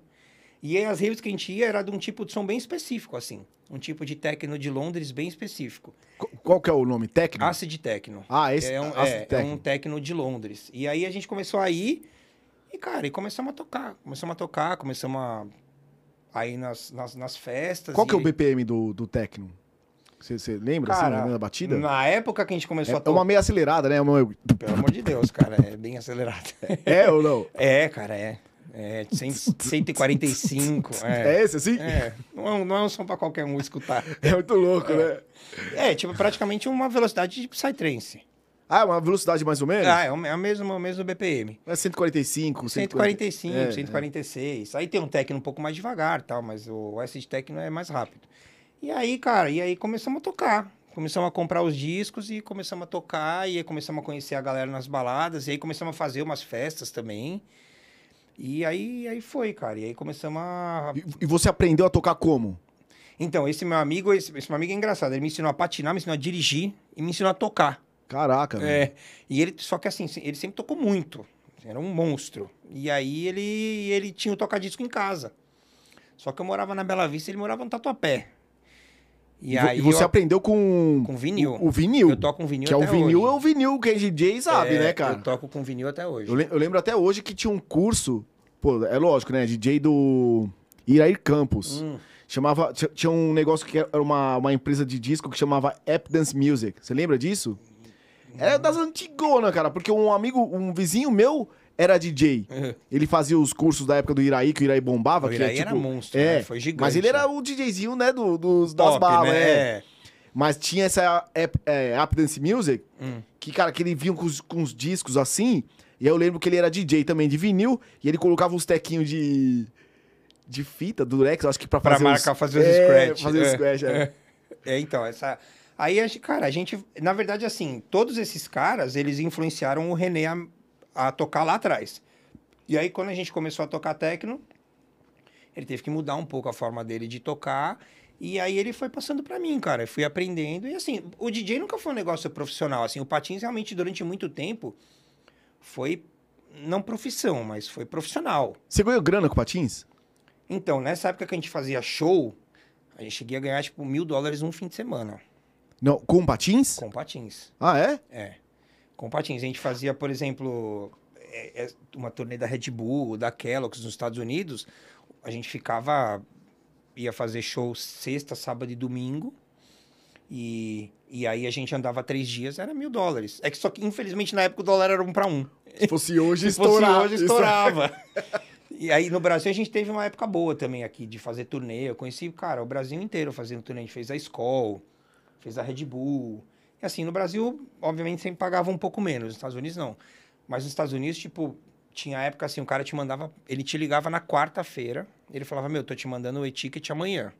E aí as raves que a gente ia era de um tipo de som bem específico, assim. Um tipo de techno de Londres bem específico. Qu- Qual que é o nome? Técnico? Acid Techno. Ah, esse é um, é, é Techno. um techno de Londres. E aí a gente começou a ir e, cara, e começamos a tocar. Começamos a tocar, começamos a, a ir nas, nas, nas festas. Qual que é o e- BPM do, do Tecno? Você lembra, assim, Cara, lembra da batida? na época que a gente começou a É, é tocar... uma meio acelerada, né? É Uma... Pelo amor de Deus, cara, é bem acelerado. É ou não? É, cara, é. É 100, 145. É, É, esse assim? é. Não, é um, não é um som pra qualquer um escutar. É muito louco, né? É, tipo, praticamente uma velocidade de Psytrance. Ah, uma velocidade mais ou menos? Ah, é o, é o mesmo, o mesmo BPM. É 145, 145, É, 146. Aí tem um techno um pouco mais devagar tal, mas o acid techno é mais rápido. E aí, cara, e aí começamos a tocar. Começamos a comprar os discos e começamos a tocar. E aí começamos a conhecer a galera nas baladas. E aí começamos a fazer umas festas também. E aí, aí foi, cara. E aí começamos a. E, e você aprendeu a tocar como? Então, esse meu amigo, esse, esse meu amigo é engraçado. Ele me ensinou a patinar, me ensinou a dirigir e me ensinou a tocar. Caraca, velho. É. E ele, só que assim, ele sempre tocou muito. Era um monstro. E aí ele, ele tinha o toca-disco em casa. Só que eu morava na Bela Vista e ele morava no Tatuapé. E, aí você eu, aprendeu com... Com vinil. O, o vinil. Eu toco com vinil Que é o até vinil, hoje. é o vinil, quem é DJ sabe, É, né, cara? Eu toco com vinil até hoje. Eu, le- eu lembro até hoje que tinha um curso, pô, é lógico, né? DJ do Irair Campos. Hum. Chamava, tinha- um negócio que era uma, uma empresa de disco que chamava App Dance Music. Você lembra disso? Era das antigonas, cara, porque um amigo, um vizinho meu era DJ. Uhum. Ele fazia os cursos da época do Iraí, que o Iraí bombava. O que Iraí é, tipo, era monstro, é, né? Foi gigante, Mas ele era né? o DJzinho, né, do, dos, das Top, balas, né? é. Mas tinha essa app, é, app Dance Music, Hum. que, cara, que ele vinha com os, com os discos assim. E eu lembro que ele era DJ também de vinil. E ele colocava uns tequinhos de. de fita, durex, acho que pra Pra fazer. marcar, os, fazer os é, scratch. Fazer os é. scratch, é. É, então, essa. Aí, a gente- cara, a gente. Na verdade, assim, todos esses caras, eles influenciaram o René a, a tocar lá atrás. E aí, quando a gente começou a tocar techno, ele teve que mudar um pouco a forma dele de tocar. E aí ele foi passando pra mim, cara. Eu fui aprendendo. E assim, o DJ nunca foi um negócio profissional. Assim, o Patins realmente, durante muito tempo, foi. Não profissão, mas foi profissional. Você ganhou grana com patins? Então, nessa época que a gente fazia show, a gente cheguei a ganhar, tipo, mil dólares um fim de semana Não, com patins? com patins. Ah, é? É. Com patins. A gente fazia, por exemplo, é, é, uma turnê da Red Bull, da Kellogg's nos Estados Unidos. A gente ficava. ia fazer show sexta, sábado e domingo. E, e aí a gente andava três dias, era mil dólares. É que só que, infelizmente, na época o dólar era um para um. Se fosse hoje, Se fosse estourava. hoje, estourava. e aí no Brasil a gente teve uma época boa também aqui de fazer turnê. Eu conheci, cara, o Brasil inteiro fazendo turnê. A gente fez a Skol, fez a Red Bull. E assim, no Brasil, obviamente, sempre pagava um pouco menos. Nos Estados Unidos, não. Mas nos Estados Unidos, tipo, tinha época assim, o cara te mandava... Ele te ligava na quarta-feira. Ele falava, meu, tô te mandando o e-ticket amanhã.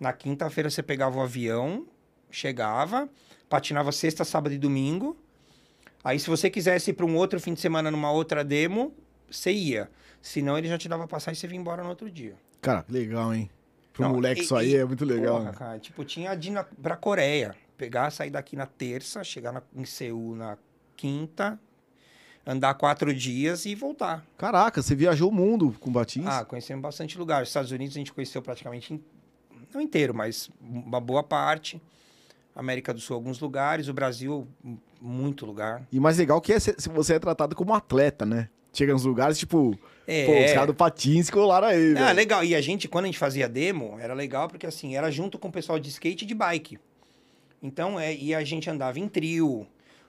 Na quinta-feira você pegava o avião, chegava, patinava sexta, sábado e domingo. Aí, se você quisesse ir para um outro fim de semana numa outra demo, você ia. Senão, ele já te dava passagem e você vinha embora no outro dia. Cara, legal, hein? Pro Não, moleque e- isso aí e- é muito legal. Porra, né? cara, tipo, tinha de ir na, pra Coreia. Pegar, sair daqui na terça, chegar na- em Seul na quinta, andar quatro dias e voltar. Caraca, você viajou o mundo com patins? Ah, conhecemos bastante lugar. Os Estados Unidos a gente conheceu praticamente, in- não inteiro, mas uma boa parte. América do Sul, alguns lugares. O Brasil, muito lugar. E mais legal que é se você é tratado como atleta, né? Chega nos lugares, tipo, É. pô, os caras do patins colaram aí, Ah, legal. E a gente, quando a gente fazia demo, era legal porque assim, era junto com o pessoal de skate e de bike. Então, é, e a gente andava em trio,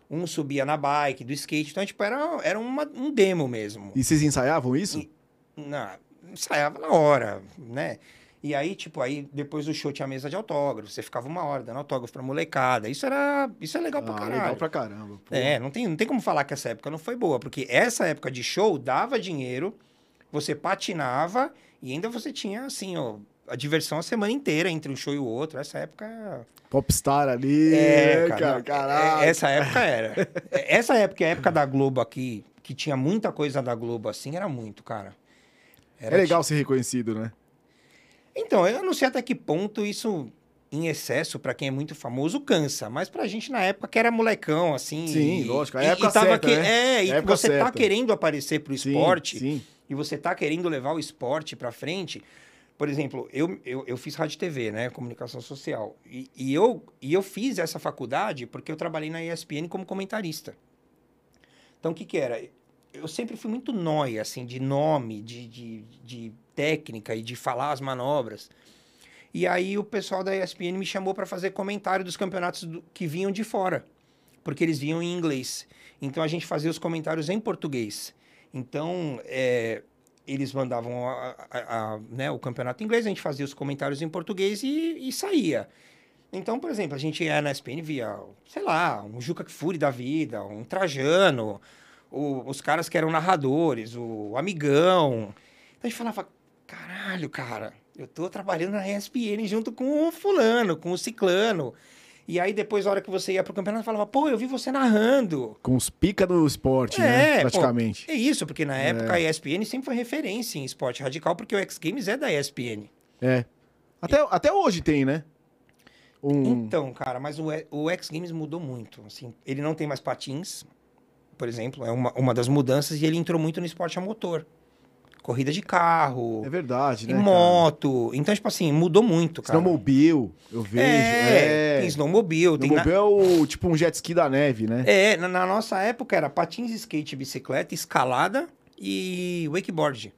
um subia na bike, do skate. Então, tipo, era, era uma- um demo mesmo. E vocês ensaiavam isso? E- Na, ensaiava na hora, né? E aí, tipo, aí depois do show tinha mesa de autógrafo. Você ficava uma hora dando autógrafo pra molecada. Isso era. Isso é legal pra ah, caralho. legal pra caramba. pô. É, não tem, não tem como falar que essa época não foi boa, porque essa época de show dava dinheiro, você patinava e ainda você tinha, assim, ó, a diversão a semana inteira entre um show e o outro. Essa época. Popstar ali, É, cara. caralho. essa época era. Essa época, a época da Globo aqui, que tinha muita coisa da Globo assim, era muito, cara. É legal ser reconhecido, né? Então, eu não sei até que ponto isso, em excesso, pra quem é muito famoso, cansa. Mas pra gente, na época, que era molecão, assim... Sim, e- lógico, a época e tava certa, que- né? É, e você tá certa. querendo aparecer pro Sim, esporte, Sim. e você tá querendo levar o esporte pra frente... Por exemplo, eu, eu, eu fiz rádio e TV, né? Comunicação social. E, e, eu, e eu fiz essa faculdade porque eu trabalhei na ESPN como comentarista. Então, o que que era? Eu sempre fui muito nóia, assim, de nome, de, de, de técnica e de falar as manobras. E aí o pessoal da ESPN me chamou para fazer comentário dos campeonatos do- que vinham de fora, porque eles vinham em inglês. Então a gente fazia os comentários em português. Então é, eles mandavam a- a- a- né, o campeonato inglês, a gente fazia os comentários em português e, e saía. Então, por exemplo, a gente ia na ESPN via, sei lá, um Juca Kfouri da vida, um Trajano, o- os caras que eram narradores, o Amigão. Então a gente falava, caralho, cara, eu tô trabalhando na ESPN junto com o fulano, com o ciclano. E aí depois, na hora que você ia pro campeonato, falava, pô, eu vi você narrando. Com os pica do esporte, É, né? pô, Praticamente. É isso, porque na época a ESPN sempre foi referência em esporte radical, porque o X Games é da ESPN. É. Até, até hoje tem, né? Um... Então, cara, mas o, o X Games mudou muito. Assim, ele não tem mais patins, por exemplo, é uma, uma das mudanças, e ele entrou muito no esporte a motor. Corrida de carro, É verdade, né? cara? moto. Então, tipo assim, mudou muito, cara. Snowmobile, eu vejo. É, É, tem snowmobile, tem... na- Snowmobile é o, tipo um jet ski da neve, né? É, na, na nossa época era patins, skate, bicicleta, escalada e wakeboard.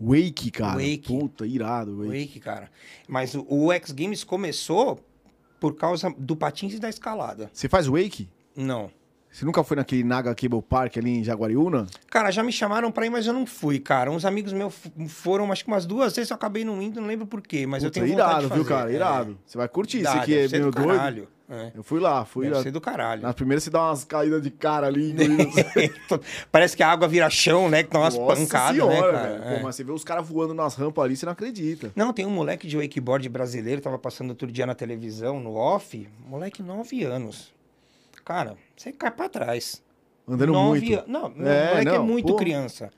Wake, cara. Wake. Puta, irado, Wake. Wake, cara. Mas o, o X Games começou por causa do patins e da escalada. Você faz Wake? Não. Você nunca foi naquele Naga Cable Park ali em Jaguariúna? Cara, já me chamaram pra ir, mas eu não fui, cara. Uns amigos meus foram, acho que umas duas vezes eu acabei não indo, não lembro por quê, mas eu Puta, tenho vontade irado, de fazer. viu, cara? É. Irado. Você vai curtir. Dá, que deve é meio do doido. caralho. É. Eu fui lá, fui Deve lá. ser do caralho. Na primeira você dá umas caídas de cara ali. Parece que a água vira chão, né? Que dá umas Nossa pancadas, senhora, né, cara? velho. É. Pô, mas você vê os caras voando nas rampas ali, você não acredita. Não, tem um moleque de wakeboard brasileiro, tava passando outro dia na televisão, no off, moleque, nove anos. Cara, você cai pra trás. Andando Nove muito. Não, o É, moleque é não, muito pô. criança.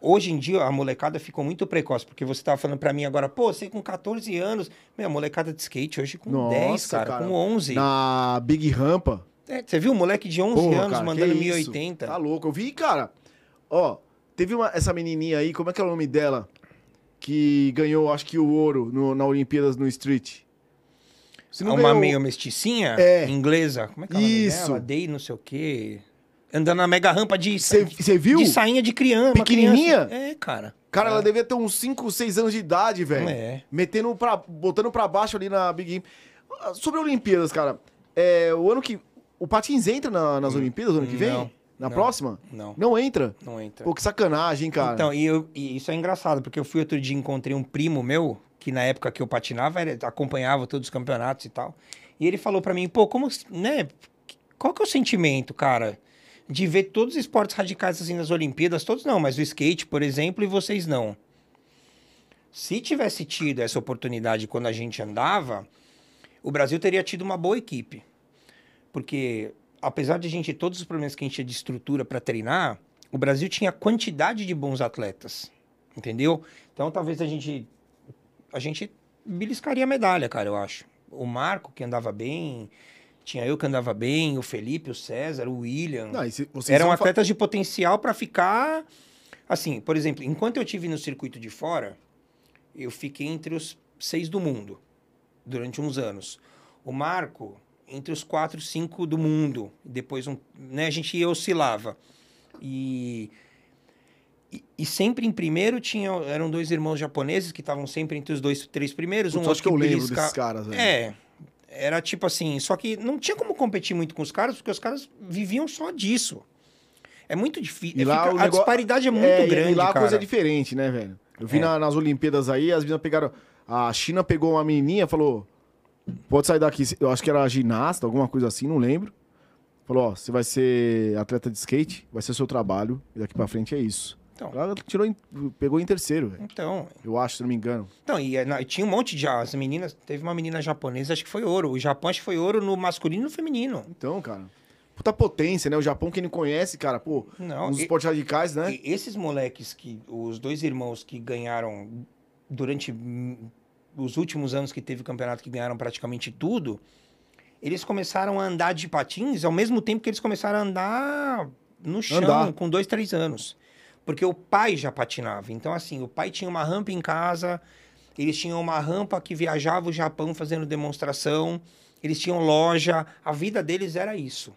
Hoje em dia, a molecada ficou muito precoce, porque você tava falando pra mim agora, pô, você com 14 anos, meu, a molecada de skate hoje com Nossa, 10, cara, cara. com 11. Na Big Rampa. É, você viu um moleque de 11 Porra, anos cara, mandando que isso? 1080? Tá louco. Eu vi, cara. Ó, teve uma, essa menininha aí, como é que é o nome dela? Que ganhou, acho que o ouro no- na Olimpíadas no Street. Você uma ganhou- meio mesticinha, É. inglesa, como é que é o Isso. dela? Day não sei o quê. Andando na mega rampa de, Você viu? de sainha de criança. Pequenininha? criança. É, cara. Cara, é. ela devia ter uns 5, 6 anos de idade, velho. É. Metendo pra. botando pra baixo ali na Big Game. Ah, Sobre Olimpíadas, cara. É, o ano que. O Patins entra na- nas Olimpíadas ano que vem? Não, Na não. próxima? Não, Não entra? não entra. Pô, que sacanagem, cara. Então, e, eu- e isso é engraçado, porque eu fui outro dia e encontrei um primo meu, que na época que eu patinava, ele acompanhava todos os campeonatos e tal. E ele falou pra mim, pô, como, né, qual que é o sentimento, cara, de ver todos os esportes radicais assim nas Olimpíadas, todos não, mas o skate, por exemplo, e vocês não. Se tivesse tido essa oportunidade quando a gente andava, o Brasil teria tido uma boa equipe. Porque, apesar de a gente ter todos os problemas que a gente tinha de estrutura para treinar, o Brasil tinha quantidade de bons atletas. Entendeu? Então, talvez a gente. A gente beliscaria a medalha, cara, eu acho. O Marco, que andava bem, tinha eu que andava bem, o Felipe, o César, o William. Não, se- Eram vão fa- atletas de potencial para ficar. Assim, por exemplo, enquanto eu tive no circuito de fora, eu fiquei entre os seis do mundo durante uns anos. O Marco, entre os quatro, cinco do mundo. Depois, um, né, a gente oscilava. E, e, sempre em primeiro tinha, eram dois irmãos japoneses que estavam sempre entre os dois, três primeiros. Putz, um acho que eu lembro belisca- desses caras, velho. É, era tipo assim, só que não tinha como competir muito com os caras, porque os caras viviam só disso. É muito difícil. E lá fica- o a disparidade é muito e- grande, E lá a cara. coisa é diferente, né, velho? Eu vi É. na- nas Olimpíadas aí, as meninas pegaram. A China pegou uma menininha falou: pode sair daqui. Eu acho que era ginasta, alguma coisa assim, não lembro. Falou: ó, você vai ser atleta de skate, vai ser o seu trabalho, e daqui pra frente é isso. Então. Ela tirou pegou em terceiro, velho. Então, Eu acho, se não me engano. então e, eh, na- tinha um monte de as meninas, teve uma menina japonesa, acho que foi ouro. O Japão acho que foi ouro no masculino e no feminino. Então, cara. Puta potência, né? O Japão, quem não conhece, cara, pô, Não, e- esportes radicais, né? E esses moleques que os dois irmãos que ganharam durante os últimos anos que teve o campeonato que ganharam praticamente tudo, eles começaram a andar de patins ao mesmo tempo que eles começaram a andar no chão Andar. com dois, três anos. Porque o pai já patinava. Então, assim, o pai tinha uma rampa em casa, eles tinham uma rampa que viajava o Japão fazendo demonstração, eles tinham loja, a vida deles era isso.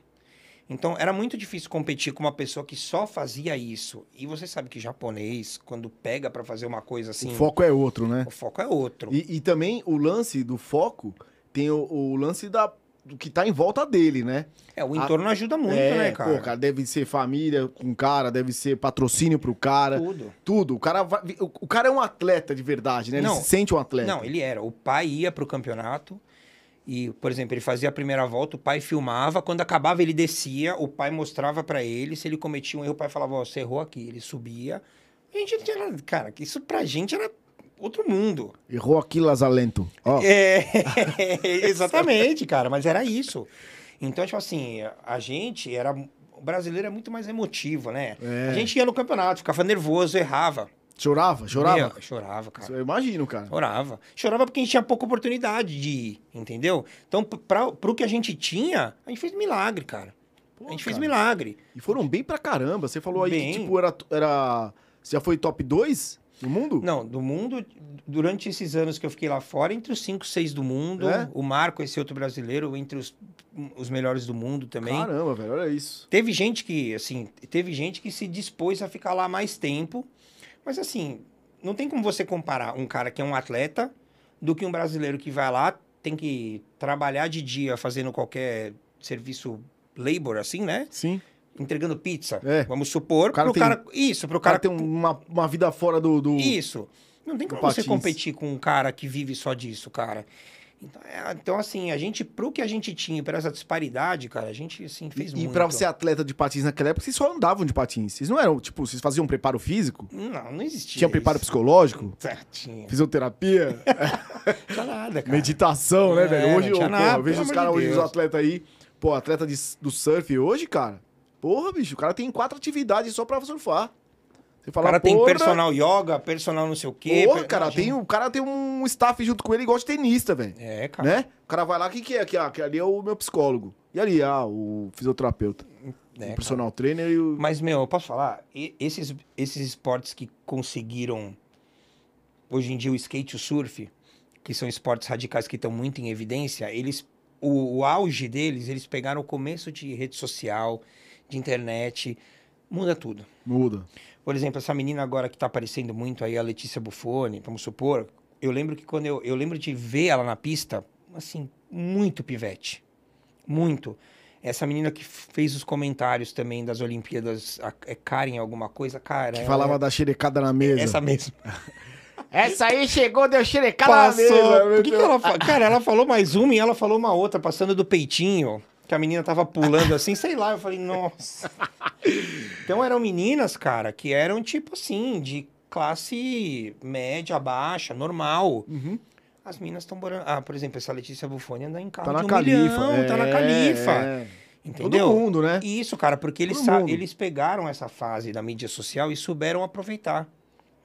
Então, era muito difícil competir com uma pessoa que só fazia isso. E você sabe que japonês, quando pega pra fazer uma coisa assim, O foco é outro, né? o foco é outro. E, e também o lance do foco tem o, o lance da, do que tá em volta dele, né? É, o entorno ajuda muito, é, né, cara? Pô, cara, deve ser família com o cara, deve ser patrocínio pro cara. Tudo. Tudo. O cara, vai- o, cara é um atleta de verdade, né? Ele Não. se sente um atleta. Não, ele era. O pai ia pro campeonato e, por exemplo, ele fazia a primeira volta, o pai filmava, quando acabava ele descia, o pai mostrava pra ele, se ele cometia um erro, o pai falava, ó, você errou aqui. Ele subia. A gente era, cara, que isso pra gente era outro mundo. Errou aqui, Lazalento. Ó, É, exatamente, cara, mas era isso. Então, tipo assim, a gente era. O brasileiro é muito mais emotivo, né? É. A gente ia no campeonato, ficava nervoso, errava. chorava? Chorava? Meu, chorava, cara. Eu imagino, cara. Chorava. Chorava porque a gente tinha pouca oportunidade de ir, entendeu? Então, pra, pro que a gente tinha, a gente fez milagre, cara. Pô, a gente fez cara. milagre. E foram bem pra caramba. Você falou aí Bem. que, tipo, era, era... Você já foi top 2 no mundo? Não, do mundo, durante esses anos que eu fiquei lá fora, entre os 5, 6 do mundo, É? o Marco, esse outro brasileiro, entre os, os melhores do mundo também. Caramba, velho, olha isso. Teve gente que, assim, teve gente que se dispôs a ficar lá mais tempo, mas assim, não tem como você comparar um cara que é um atleta do que um brasileiro que vai lá, tem que trabalhar de dia fazendo qualquer serviço labor, assim, né? Sim. Entregando pizza. É. Vamos supor, O cara pro tem- cara. Isso, pro O cara tem uma, uma vida fora do... do... Isso. Não tem como você competir com um cara que vive só disso, cara. Então, é, então, assim, a gente, pro que a gente tinha, para essa disparidade, cara, a gente, assim, fez E, muito. e pra ser atleta de patins naquela época, vocês só andavam de patins. Vocês não eram, tipo, vocês faziam preparo físico? Não, não existia. Tinha preparo psicológico? É, Tinha. Fisioterapia? Não tinha nada, cara. Meditação, né, É, velho? Hoje, porra, eu vejo os caras de hoje, os atletas aí, pô, atleta de- do surf hoje, cara. Porra, bicho, o cara tem quatro atividades só pra surfar. Você O fala, cara tem personal yoga, personal não sei o quê. Porra, per- cara, Imagina. tem, o cara tem um staff junto com ele igual de tenista, velho. É, cara. Né? O cara vai lá, o que, que é aqui? Ah, que ali é o meu psicólogo. E ali, ah, o fisioterapeuta. É, o personal trainer e o. Mas, meu, eu posso falar? E- Esses, esses esportes que conseguiram, hoje em dia, o skate e o surf, que são esportes radicais que estão muito em evidência, eles, o, o auge deles, eles pegaram o começo de rede social, de internet, muda tudo. Muda. Por exemplo, essa menina agora que tá aparecendo muito aí, a Letícia Buffoni, vamos supor, eu lembro que quando eu, eu lembro de ver ela na pista, assim, muito pivete. Muito. Essa menina que fez os comentários também das Olimpíadas, a, é Karen alguma coisa, cara. Que falava é- da xerecada na mesa. Essa mesmo. Essa aí chegou, deu xerecada Passou. na mesa. Por que, que ela fa- Cara, ela falou mais uma e ela falou uma outra, passando do peitinho, que a menina tava pulando assim, sei lá. Eu falei, nossa. Então eram meninas, cara, que eram tipo assim, de classe média, baixa, normal. Uhum. As minas estão morando. Ah, por exemplo, essa Letícia Buffoni anda em carro Tá na um califa. milhão, tá na é, califa. é. Entendeu? Todo mundo, né? Isso, cara, porque eles, eles pegaram essa fase da mídia social e souberam aproveitar.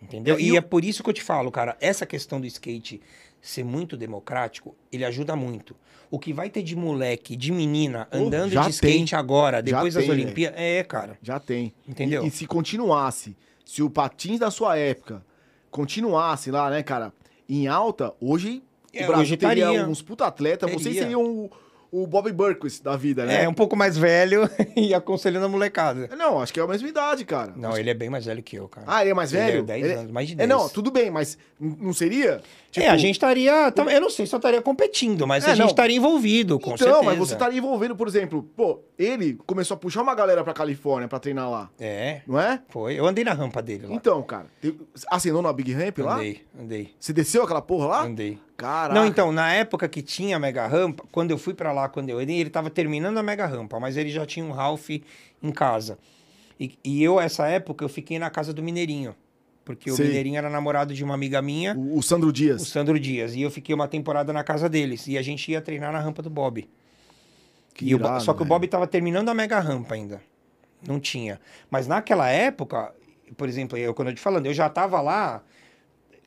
Entendeu? E E, o- é por isso que eu te falo, cara, essa questão do skate ser muito democrático, ele ajuda muito. O que vai ter de moleque, de menina, andando já de skate tem. agora, depois das tem, velho. Olimpíadas, é, cara. Já tem. Entendeu? E, e se continuasse, se o patins da sua época continuasse lá, né, cara, em alta, hoje É, o Brasil hoje teria uns puta atleta, vocês Teria. seriam o, o Bob Burquist da vida, né? É, um pouco mais velho e aconselhando a molecada. Não, acho que é a mesma idade, cara. Não, ele é bem mais velho que eu, cara. Ah, ele é mais Ele é velho? 10 Ele- anos, mais de É, 10. não, tudo bem, mas não seria? Tipo, é, a gente estaria. Eu não sei se eu estaria competindo, mas É, a gente estaria envolvido, com Então, certeza. mas você estaria envolvendo, por exemplo, pô, ele começou a puxar uma galera pra Califórnia pra treinar lá, É, não é? foi. Eu andei na rampa dele lá. Então, cara, assinou na Big Ramp lá? Andei, andei, Você desceu aquela porra lá? andei. Caraca. Não, então, na época que tinha a mega rampa, quando eu fui pra lá, quando eu ele tava terminando a mega rampa, mas ele já tinha um Ralph em casa. E, e eu, essa época, eu fiquei na casa do Mineirinho. Porque Sei. o Mineirinho era namorado de uma amiga minha, O, o Sandro o Dias. Sandro Dias. E eu fiquei uma temporada na casa deles. E a gente ia treinar na rampa do Bob. Que E o irado, só que o velho. Bob tava terminando a mega rampa ainda. Não tinha. Mas naquela época, por exemplo, eu quando eu te falando, eu já tava lá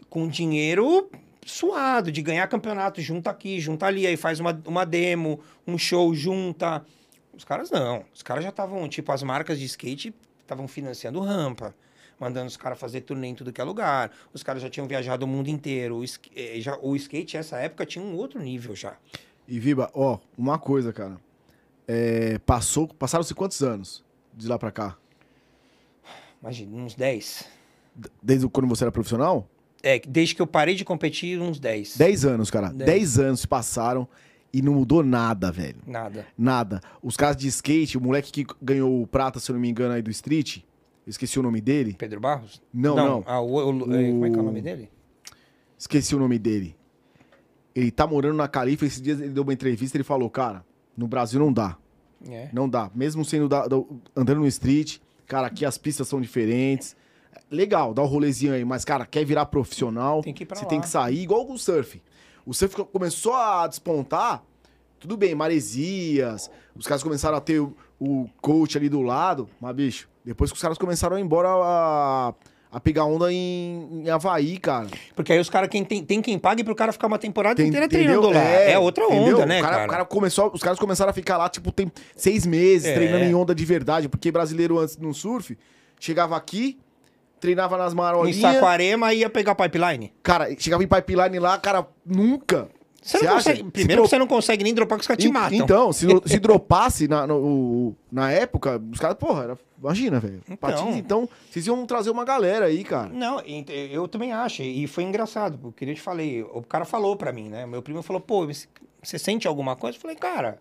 com dinheiro suado de ganhar campeonato, junta aqui, junta ali, aí faz uma, uma demo, um show, junta. Os caras não. Os caras já estavam, tipo, as marcas de skate estavam financiando rampa. Mandando os caras fazer turnê em tudo que é lugar. Os caras já tinham viajado o mundo inteiro. O, sk- eh, já, o skate, nessa época, tinha um outro nível já. E Viba, ó, uma coisa, cara. É, passou, passaram-se quantos anos de lá pra cá? Imagina, uns 10. D- Desde quando você era profissional? É, desde que eu parei de competir, uns 10. 10 anos, cara. Dez. 10 anos se passaram e não mudou nada, velho. Nada. Nada. Os caras de skate, o moleque que ganhou o prata, se eu não me engano, aí do Street, esqueci o nome dele. Pedro Barros? Não, não. Ah, o, o- é, como é que é o O- nome dele? Esqueci o nome dele. Ele tá morando na Califa, esses dias ele deu uma entrevista e ele falou, cara, no Brasil não dá. É. Não dá. Mesmo sendo da- da- andando no street, cara, aqui as pistas são diferentes. legal, dá o um rolezinho aí, mas, cara, quer virar profissional, Tem que ir pra você lá. tem que sair, igual o surf. O surf co- começou a despontar, tudo bem, maresias, os caras começaram a ter o, o coach ali do lado, mas, bicho, depois que os caras começaram a ir embora a, a pegar onda em, em Havaí, cara. Porque aí os caras, quem tem, tem quem pague pro cara ficar uma temporada Tem- inteira entendeu? treinando lá. É, outra onda, entendeu? né, o cara, cara? o cara começou, os caras começaram a ficar lá, tipo, tem seis meses É. treinando em onda de verdade, porque brasileiro antes no surf, chegava aqui, treinava nas Em marolinhas, Saquarema ia pegar pipeline. cara, chegava em pipeline lá, cara, nunca. Você Você não consegue. Se Primeiro dro- você não consegue nem dropar que os caras te matam. Então, se, se dropasse na, no- na época, os caras, porra, era- imagina, velho. Então. Patins, então, vocês iam trazer uma galera aí, cara. Não, eu também acho. E foi engraçado, porque eu te falei, o cara falou pra mim, né? Meu primo falou, pô, você sente alguma coisa? Eu falei, cara,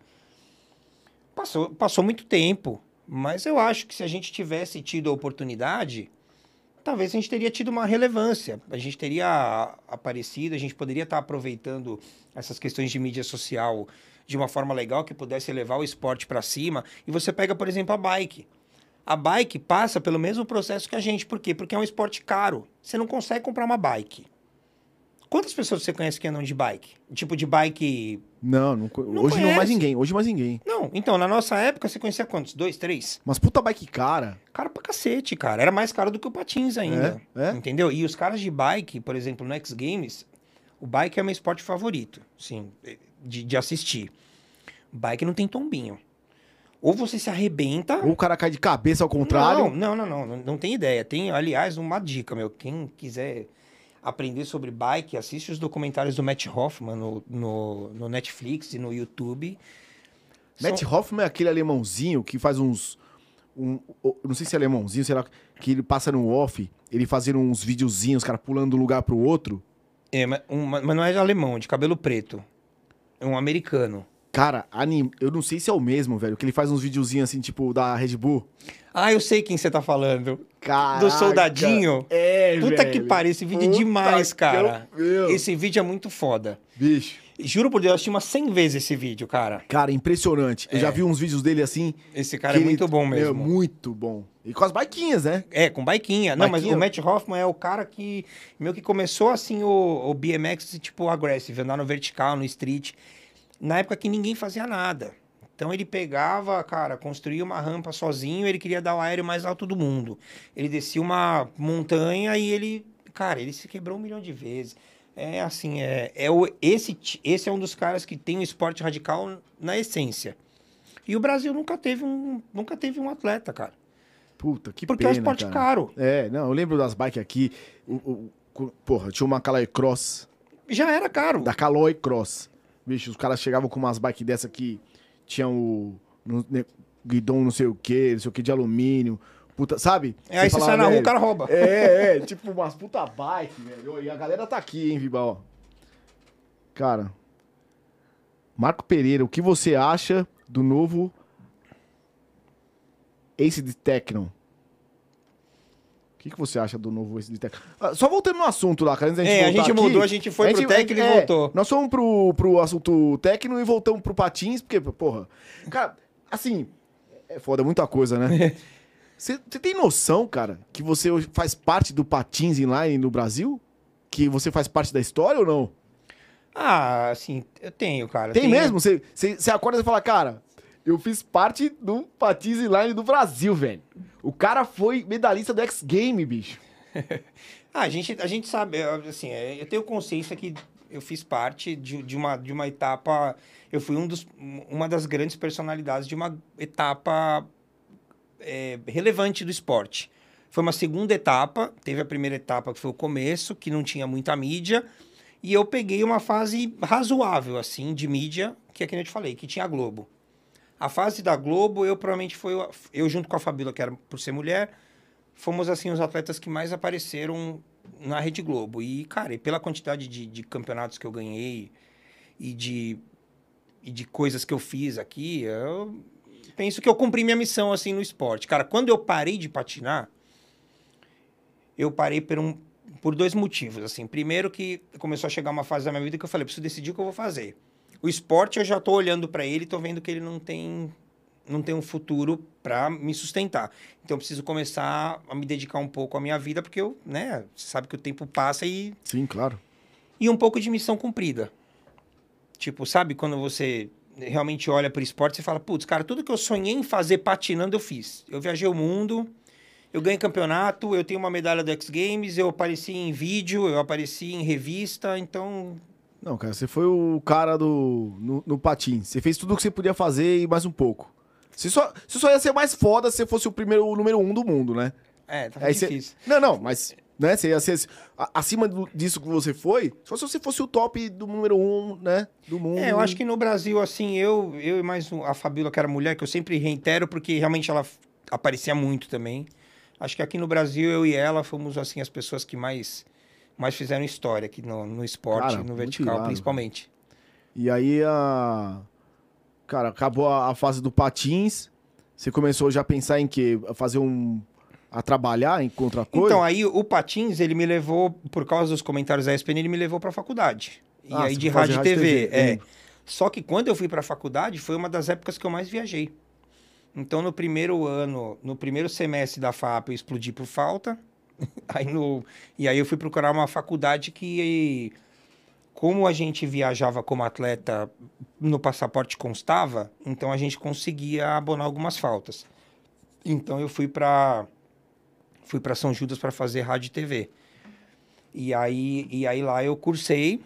passou, passou muito tempo, mas eu acho que se a gente tivesse tido a oportunidade, talvez a gente teria tido uma relevância. A gente teria aparecido, a gente poderia estar aproveitando essas questões de mídia social de uma forma legal que pudesse levar o esporte pra cima. E você pega, por exemplo, a bike. A bike passa pelo mesmo processo que a gente. Por quê? Porque é um esporte caro. Você não consegue comprar uma bike. Quantas pessoas você conhece que andam de bike? Tipo de bike. Não, não Não hoje não mais conhece. ninguém, hoje mais ninguém. Não, então, na nossa época você conhecia quantos? Dois, três? Mas puta bike cara. Cara pra cacete, cara. Era mais caro do que o patins ainda. É, é. Entendeu? E os caras de bike, por exemplo, no X Games, o bike é meu esporte favorito, sim, de, de assistir. Bike não tem tombinho. Ou você se arrebenta. Ou o cara cai de cabeça ao contrário. Não, não, não, não, não, não tem ideia. Tem, aliás, uma dica, meu. Quem quiser aprender sobre bike, assiste os documentários do Matt Hoffman no, no, no Netflix e no YouTube. Matt São- Hoffman é aquele alemãozinho que faz uns. Um, não sei se é alemãozinho, sei lá, que ele passa no off, ele fazendo uns videozinhos, cara, pulando de um lugar pro outro. É, mas, um- mas não é alemão, de cabelo preto. É um americano. Cara, anim... eu não sei se é o mesmo, velho, que ele faz uns videozinhos assim, tipo, da Red Bull. Ah, eu sei quem você tá falando. Caraca. Do soldadinho. É, Puta velho. que pariu, esse vídeo é Puta demais, que cara. eu-. Esse vídeo é muito foda. Bicho. Juro por Deus, eu assisti umas 100 vezes esse vídeo, cara. Cara, impressionante. Eu já vi uns vídeos dele assim. Esse É. cara é ele- muito bom mesmo. Meu, muito bom. E com as baiquinhas, né? É, com baiquinha. Não, Baiquinha? mas o Matt Hoffman é o cara que meio que começou assim o, o BMX, tipo, aggressive, andar no vertical, no street, na época que ninguém fazia nada. Então ele pegava, cara, construía uma rampa sozinho, ele queria dar o aéreo mais alto do mundo. Ele descia uma montanha e ele, cara, ele se quebrou um milhão de vezes. É assim, é, é o, esse, esse é um dos caras que tem o esporte radical na essência. E o Brasil nunca teve um, nunca teve um atleta, cara. Puta, que Porque pena, é um esporte cara. caro. É, não, eu lembro das bikes aqui. O- o- porra, tinha uma Caloi Cross, Já era caro. da Caloi Cross. Bicho, os caras chegavam com umas bikes dessa que tinham o no- guidão não sei o que, não sei o que de alumínio. Puta, sabe? É, aí você sai na rua, o cara rouba. É, é, tipo umas puta bike, velho. E a galera tá aqui, hein, Vibal? Cara. Marco Pereira, o que você acha do novo Ace de Tecno? O que, que você acha do novo Ace de Tecno? Ah, só voltando no assunto lá, cara, antes da gente É, a gente aqui, mudou, a gente foi pro Tecno e é, voltou. Nós fomos pro, pro assunto Tecno e voltamos pro Patins, porque, porra, cara, assim, é foda, é muita coisa, né? Você tem noção, cara, que você faz parte do Patins Inline no Brasil? Que você faz parte da história ou não? Ah, assim, eu tenho, cara. Tem Tenho. mesmo? Você acorda e fala, cara, eu fiz parte do Patins Inline do Brasil, velho. O cara foi medalhista do X Game, bicho. Ah, a gente, a gente sabe, assim, é, eu tenho consciência que eu fiz parte de, de, uma, de uma etapa. Eu fui um dos, uma das grandes personalidades de uma etapa é, relevante do esporte. Foi uma segunda etapa, teve a primeira etapa que foi o começo, que não tinha muita mídia, e eu peguei uma fase razoável, assim, de mídia, que é que eu te falei, que tinha a Globo. A fase da Globo, eu provavelmente foi, eu junto com a Fabíola, que era por ser mulher, fomos, assim, os atletas que mais apareceram na Rede Globo. E, cara, e pela quantidade de, de campeonatos que eu ganhei e de, e de coisas que eu fiz aqui, eu penso que eu cumpri minha missão, assim, no esporte. Cara, quando eu parei de patinar, eu parei por, um, por dois motivos, assim. Primeiro que começou a chegar uma fase da minha vida que eu falei, preciso decidir o que eu vou fazer. O esporte, eu já tô olhando para ele e tô vendo que ele não tem não tenho um futuro para me sustentar. Então eu preciso começar a me dedicar um pouco à minha vida, porque eu, né, você sabe que o tempo passa e Sim, claro. e um pouco de missão cumprida. Tipo, sabe quando você realmente olha para o esporte e fala, putz, cara, tudo que eu sonhei em fazer patinando eu fiz. Eu viajei o mundo, eu ganhei campeonato, eu tenho uma medalha do X Games, eu apareci em vídeo, eu apareci em revista, então Não, cara, você foi o cara do. no, no patins. Você fez tudo o que você podia fazer e mais um pouco. Você só, você só ia ser mais foda se você fosse o primeiro, o número um do mundo, né? é, tá Aí você- difícil. Não, não, mas. Né, você ia ser. acima disso que você foi, só se você fosse o top do número um, né? Do mundo. É, eu acho que no Brasil, assim, eu, eu e mais a Fabíola, que era mulher, que eu sempre reitero, porque realmente ela aparecia muito também. Acho que aqui no Brasil, eu e ela fomos, assim, as pessoas que mais, mais fizeram história aqui no, no esporte, Cara, no vertical, irado, principalmente. E aí a. Cara, acabou a, a fase do patins. Você começou já a pensar em quê? A fazer um. A trabalhar em outra coisa? Então, aí o Patins, ele me levou, por causa dos comentários da ESPN, ele me levou pra faculdade. E Ah, aí de rádio e TV. TV, é. Só que quando eu fui pra faculdade, foi uma das épocas que eu mais viajei. Então, no primeiro ano, no primeiro semestre da FAP, eu explodi por falta. aí no, e aí eu fui procurar uma faculdade que, como a gente viajava como atleta, no passaporte constava, então a gente conseguia abonar algumas faltas. Então eu fui para fui para São Judas para fazer rádio e TV. E aí, e aí lá eu cursei,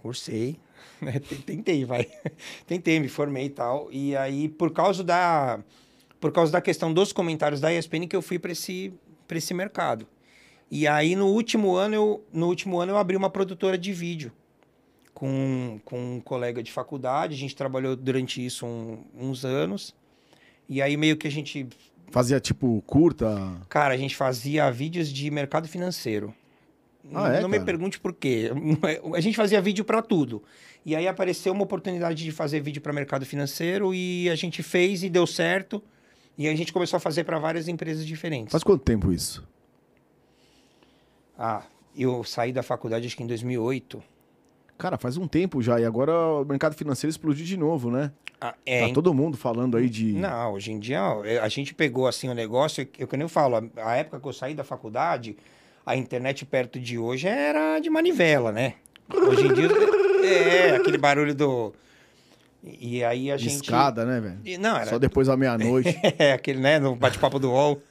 cursei, né? Tentei, vai. Tentei, me formei e tal. E aí, por causa da, por causa da questão dos comentários da ESPN, que eu fui para esse, pra esse mercado. E aí, no último ano, eu, no último ano, eu abri uma produtora de vídeo com, com um colega de faculdade. A gente trabalhou durante isso um- uns anos. E aí, meio que a gente Fazia tipo curta. Cara, a gente fazia vídeos de mercado financeiro. Ah, é, não me pergunte por quê. A gente fazia vídeo para tudo. E aí apareceu uma oportunidade de fazer vídeo para mercado financeiro e a gente fez e deu certo. E aí a gente começou a fazer para várias empresas diferentes. Faz quanto tempo isso? Ah, eu saí da faculdade acho que em 2008. Cara, faz um tempo já. E agora o mercado financeiro explodiu de novo, né? Ah, é, tá todo mundo falando aí de. Não, hoje em dia é, a gente pegou assim o negócio, eu que nem eu falo, a, época que eu saí da faculdade, a internet perto de hoje era de manivela, né? Hoje em dia é aquele barulho do e aí a gente escada, né, velho? Não, era Só depois da meia-noite. é, aquele, né, no bate-papo do UOL.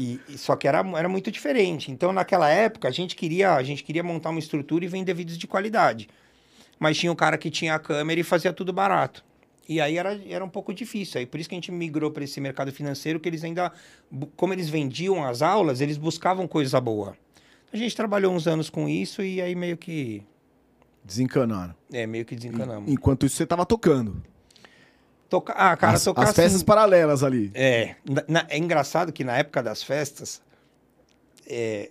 E, e só que era, era muito diferente. Então, naquela época, a gente queria, a gente queria montar uma estrutura e vender vídeos de qualidade. Mas tinha o cara que tinha a câmera e fazia tudo barato. E aí era, era um pouco difícil. Aí por isso que a gente migrou para esse mercado financeiro, que eles ainda, como eles vendiam as aulas, eles buscavam coisa boa. A gente trabalhou uns anos com isso e aí meio que, Desencanaram. é, meio que desencanamos. Enquanto isso, você tava tocando. Toca... Ah, cara, as, tocar as festas assim- paralelas ali. É, na- é engraçado que na época das festas, é,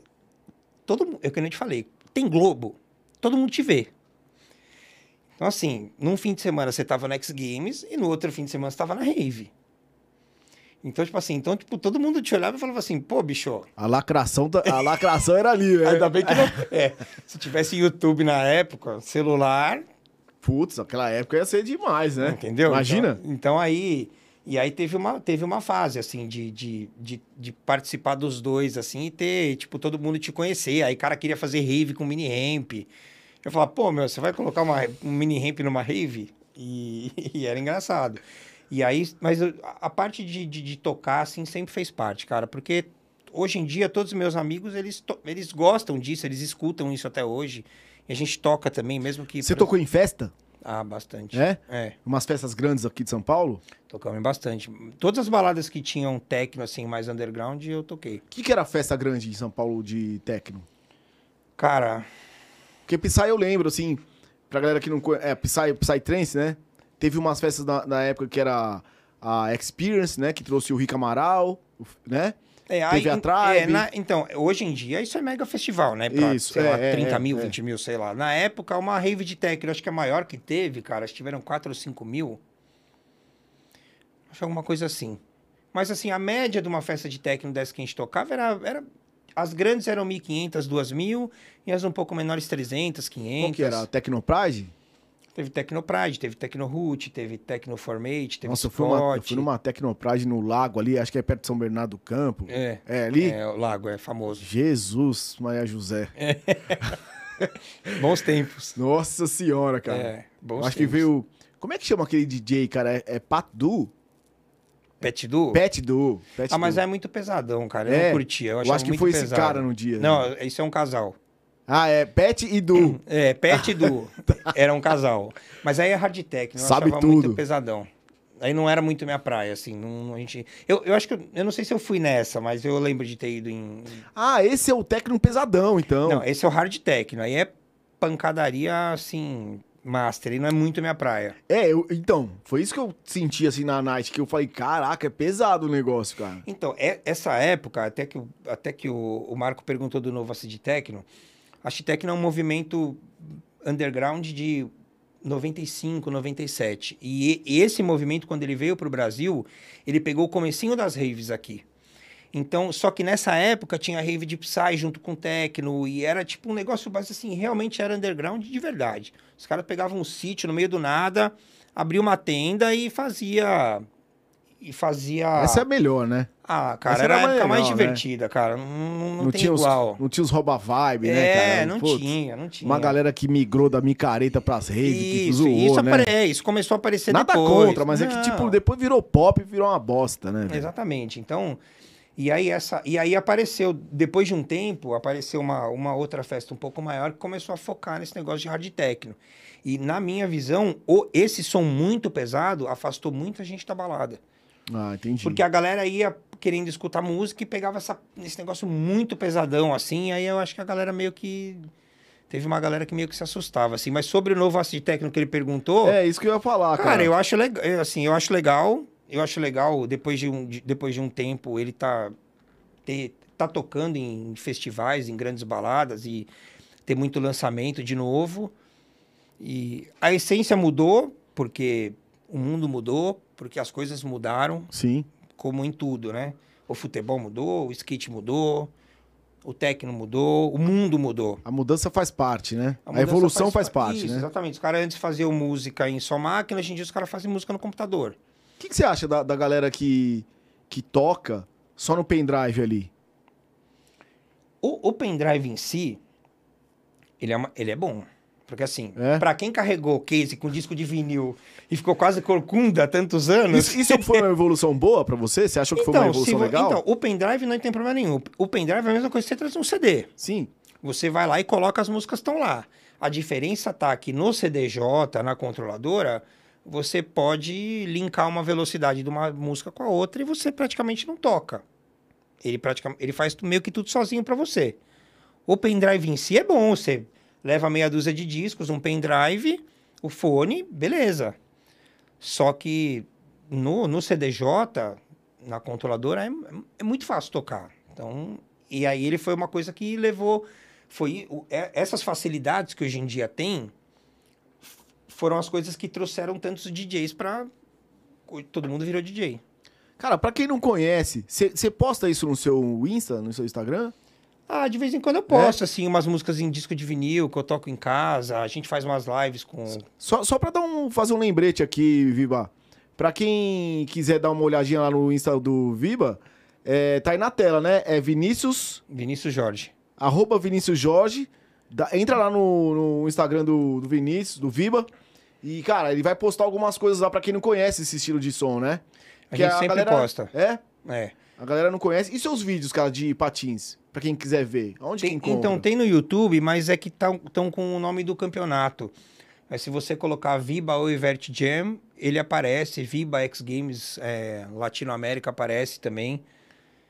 todo mundo, é que eu te falei, tem Globo, todo mundo te vê. Então, assim, num fim de semana você tava no X Games e no outro fim de semana você tava na Rave. Então, tipo assim, então, tipo, todo mundo te olhava e falava assim, pô, bicho, A lacração, a lacração era ali, né? ainda bem que não. É, se tivesse YouTube na época, celular, Putz, aquela época ia ser demais, né? Entendeu? Imagina. Então, então aí. E aí teve uma, teve uma fase, assim, de, de, de, de participar dos dois, assim, e ter, tipo, todo mundo te conhecer. Aí o cara queria fazer rave com mini ramp. Eu falava, pô, meu, você vai colocar uma, um mini ramp numa rave? E, e era engraçado. E aí, mas a parte de, de, de tocar, assim, sempre fez parte, cara, porque hoje em dia todos os meus amigos, eles, eles gostam disso, eles escutam isso até hoje. E a gente toca também, mesmo que... Você por- tocou em festa? Ah, bastante. É? É. Umas festas grandes aqui de São Paulo? Tocamos bastante. Todas as baladas que tinham techno, assim, mais underground, eu toquei. O que, que era festa grande em São Paulo de techno? Cara, Porque Psy eu lembro, assim, pra galera que não conhece. É, Psy, Psytrance, né? Teve umas festas na, na época que era a Experience, né? Que trouxe o Rick Amaral, né? É, Teve aí, a Tribe. é, na- então, hoje em dia isso é mega festival, né? Pra, Isso, sei lá, é, é, 30 é, mil, é. 20 mil, sei lá. Na época, uma rave de techno, acho que a maior que teve, cara, acho que tiveram 4 ou 5 mil. Acho alguma coisa assim. Mas, assim, a média de uma festa de techno dessa que a gente tocava era... era as grandes eram 1.500, 2.000, e as um pouco menores 300, 500. Qual que era? A Tecnopride? Teve Tecnopride, teve Tecnoroot, teve Tecnoformate, teve Nossa, eu fui, numa, eu fui numa Tecnopride no lago ali, acho que é perto de São Bernardo do Campo. É, É, ali? é, o Lago é famoso. Jesus, Maria José. Bons tempos. Nossa senhora, cara. É, bons acho que tempos. veio... Como é que chama aquele DJ, cara? É, é Pat Du? Pet Du? Pet Du. Pet Ah, mas Du. é muito pesadão, cara. Eu É, não curtia. Eu, eu acho que foi esse pesado. cara no dia, né? Não, isso é um casal. Ah, é Pet e Du. É, Pet e Du. Era um casal. Mas aí é hard tech, eu Sabe achava tudo. muito pesadão. Aí não era muito minha praia, assim. Não, a gente... eu, eu acho que. eu- Eu não sei se eu fui nessa, mas eu lembro de ter ido em. Ah, esse é o técnico pesadão, então. Não, esse é o hard techno. Aí é pancadaria, assim, master. E não é muito minha praia. É, eu- então, foi isso que eu senti assim na night, que eu falei, caraca, é pesado o negócio, cara. Então, é- essa época, até que, o- até que o, o Marco perguntou do novo Acid Techno, Acid Techno é um movimento underground de 95, 97. E, esse movimento, quando ele veio para o Brasil, ele pegou o comecinho das raves aqui. Então, só que nessa época tinha rave de Psy junto com techno e era tipo um negócio, mas assim, realmente era underground de verdade. Os caras pegavam um sítio no meio do nada, abriam uma tenda e fazia e fazia Essa é a melhor, né? Ah, cara, era a era mais época mais legal, né? divertida, cara. Não, não, não tinha igual. Os, não tinha os rouba-vibe, né, cara? é, não Putz, tinha, não tinha. Uma galera que migrou da micareta pras que Isso, zoou, isso, né? é, isso começou a aparecer Nada depois. contra, mas é que, Não, tipo, depois virou pop e virou uma bosta, né? velho? Exatamente. Então, e aí, essa, e aí apareceu, depois de um tempo, apareceu uma, uma outra festa um pouco maior que começou a focar nesse negócio de hard techno. E na minha visão, o, esse som muito pesado afastou muita gente da balada. Ah, entendi. Porque a galera ia querendo escutar música e pegava essa, esse negócio muito pesadão, assim. Aí eu acho que a galera meio que. Teve uma galera que meio que se assustava, assim. Mas sobre o novo acid técnico que ele perguntou. É, isso que eu ia falar, cara. cara, eu acho legal. Assim, eu acho legal. Eu acho legal, depois de um, de- depois de um tempo, ele tá, ter, tá tocando em festivais, em grandes baladas e ter muito lançamento de novo. E a essência mudou, porque o mundo mudou, porque as coisas mudaram Sim. como em tudo, né? O futebol mudou, o skate mudou, o techno mudou, o mundo mudou. A mudança faz parte, né? A, mudança evolução faz, pa- parte, Isso, né? Exatamente. Os caras antes faziam música em só máquina, hoje em dia os caras fazem música no computador. O que, que você acha da, da galera que, que toca só no pendrive ali? O, o pendrive em si, ele é, uma- ele é bom. Porque assim, É? pra quem carregou case com disco de vinil e ficou quase corcunda há tantos anos... Isso, isso foi uma evolução boa pra você? Você achou que foi uma se evolução vo- legal? então, o pendrive não tem problema nenhum. O pendrive é a mesma coisa que você trazer um CD. Sim. Você vai lá e coloca as músicas que estão lá. A diferença tá que no CDJ, na controladora, você pode linkar uma velocidade de uma música com a outra e você praticamente não toca. Ele praticamente ele faz meio que tudo sozinho para você. O pendrive em si é bom, você leva meia dúzia de discos, um pendrive, o fone, beleza. Só que no, no CDJ, na controladora, é, é muito fácil tocar. Então, e aí ele foi uma coisa que levou. Foi é- essas facilidades que hoje em dia tem foram as coisas que trouxeram tantos DJs para todo mundo virou DJ. Cara, pra quem não conhece, você posta isso no seu Insta, no seu Instagram? Ah, de vez em quando eu posto, assim, umas músicas em disco de vinil que eu toco em casa. A gente faz umas lives com. Só, só pra dar um, fazer um lembrete aqui, Viba. Pra quem quiser dar uma olhadinha lá no Insta do Viba, é, tá aí na tela, né? É Vinícius, Vinícius Jorge. arroba Vinícius Jorge. Dá- entra lá no, no Instagram do, do Vinícius, do Viba. E, cara, ele vai postar algumas coisas lá pra quem não conhece esse estilo de som, né? A Que gente sempre posta. É? É. A galera não conhece. E seus vídeos, cara, de patins? Pra quem quiser ver. Onde Tem- que então, tem no YouTube, mas é que estão com o nome do campeonato. Mas se você colocar Viba ou Evert Jam, ele aparece. Viba X Games é, Latinoamérica aparece também.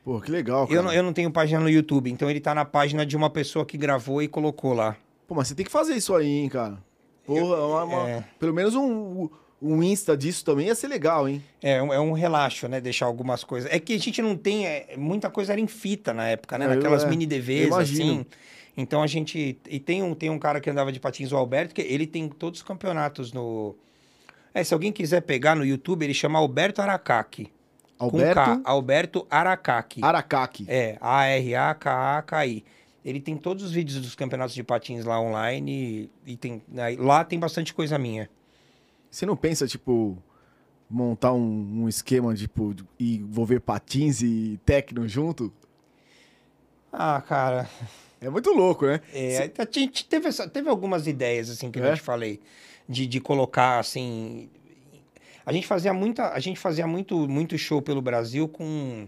Pô, que legal, cara. Eu não, eu não tenho página no YouTube, então ele tá na página de uma pessoa que gravou e colocou lá. Pô, mas você tem que fazer isso aí, hein, cara. Porra, uma- uma- é. pelo menos um, um Insta disso também ia ser legal, hein? É, um- é um relaxo, né? Deixar algumas coisas. É que a gente não tem. é, muita coisa era em fita na época, né? É, eu- Naquelas é, mini DVs, assim. Então a gente. E tem um, tem um cara que andava de patins, o Alberto, que ele tem todos os campeonatos no. É, se alguém quiser pegar no YouTube, ele chama Alberto Aracaki. Alberto K. Alberto Aracaki. Aracaki. É, A-R-A-K-A-K-I. Ele tem todos os vídeos dos campeonatos de patins lá online e, e tem, aí, lá tem bastante coisa minha. Você não pensa, tipo, montar um, um esquema, tipo, de envolver patins e techno junto? Ah, cara. É muito louco, né? É, a gente teve, teve algumas ideias, assim, que É? eu te falei, de, de colocar, assim... A gente fazia, muita, a gente fazia muito, muito show pelo Brasil com,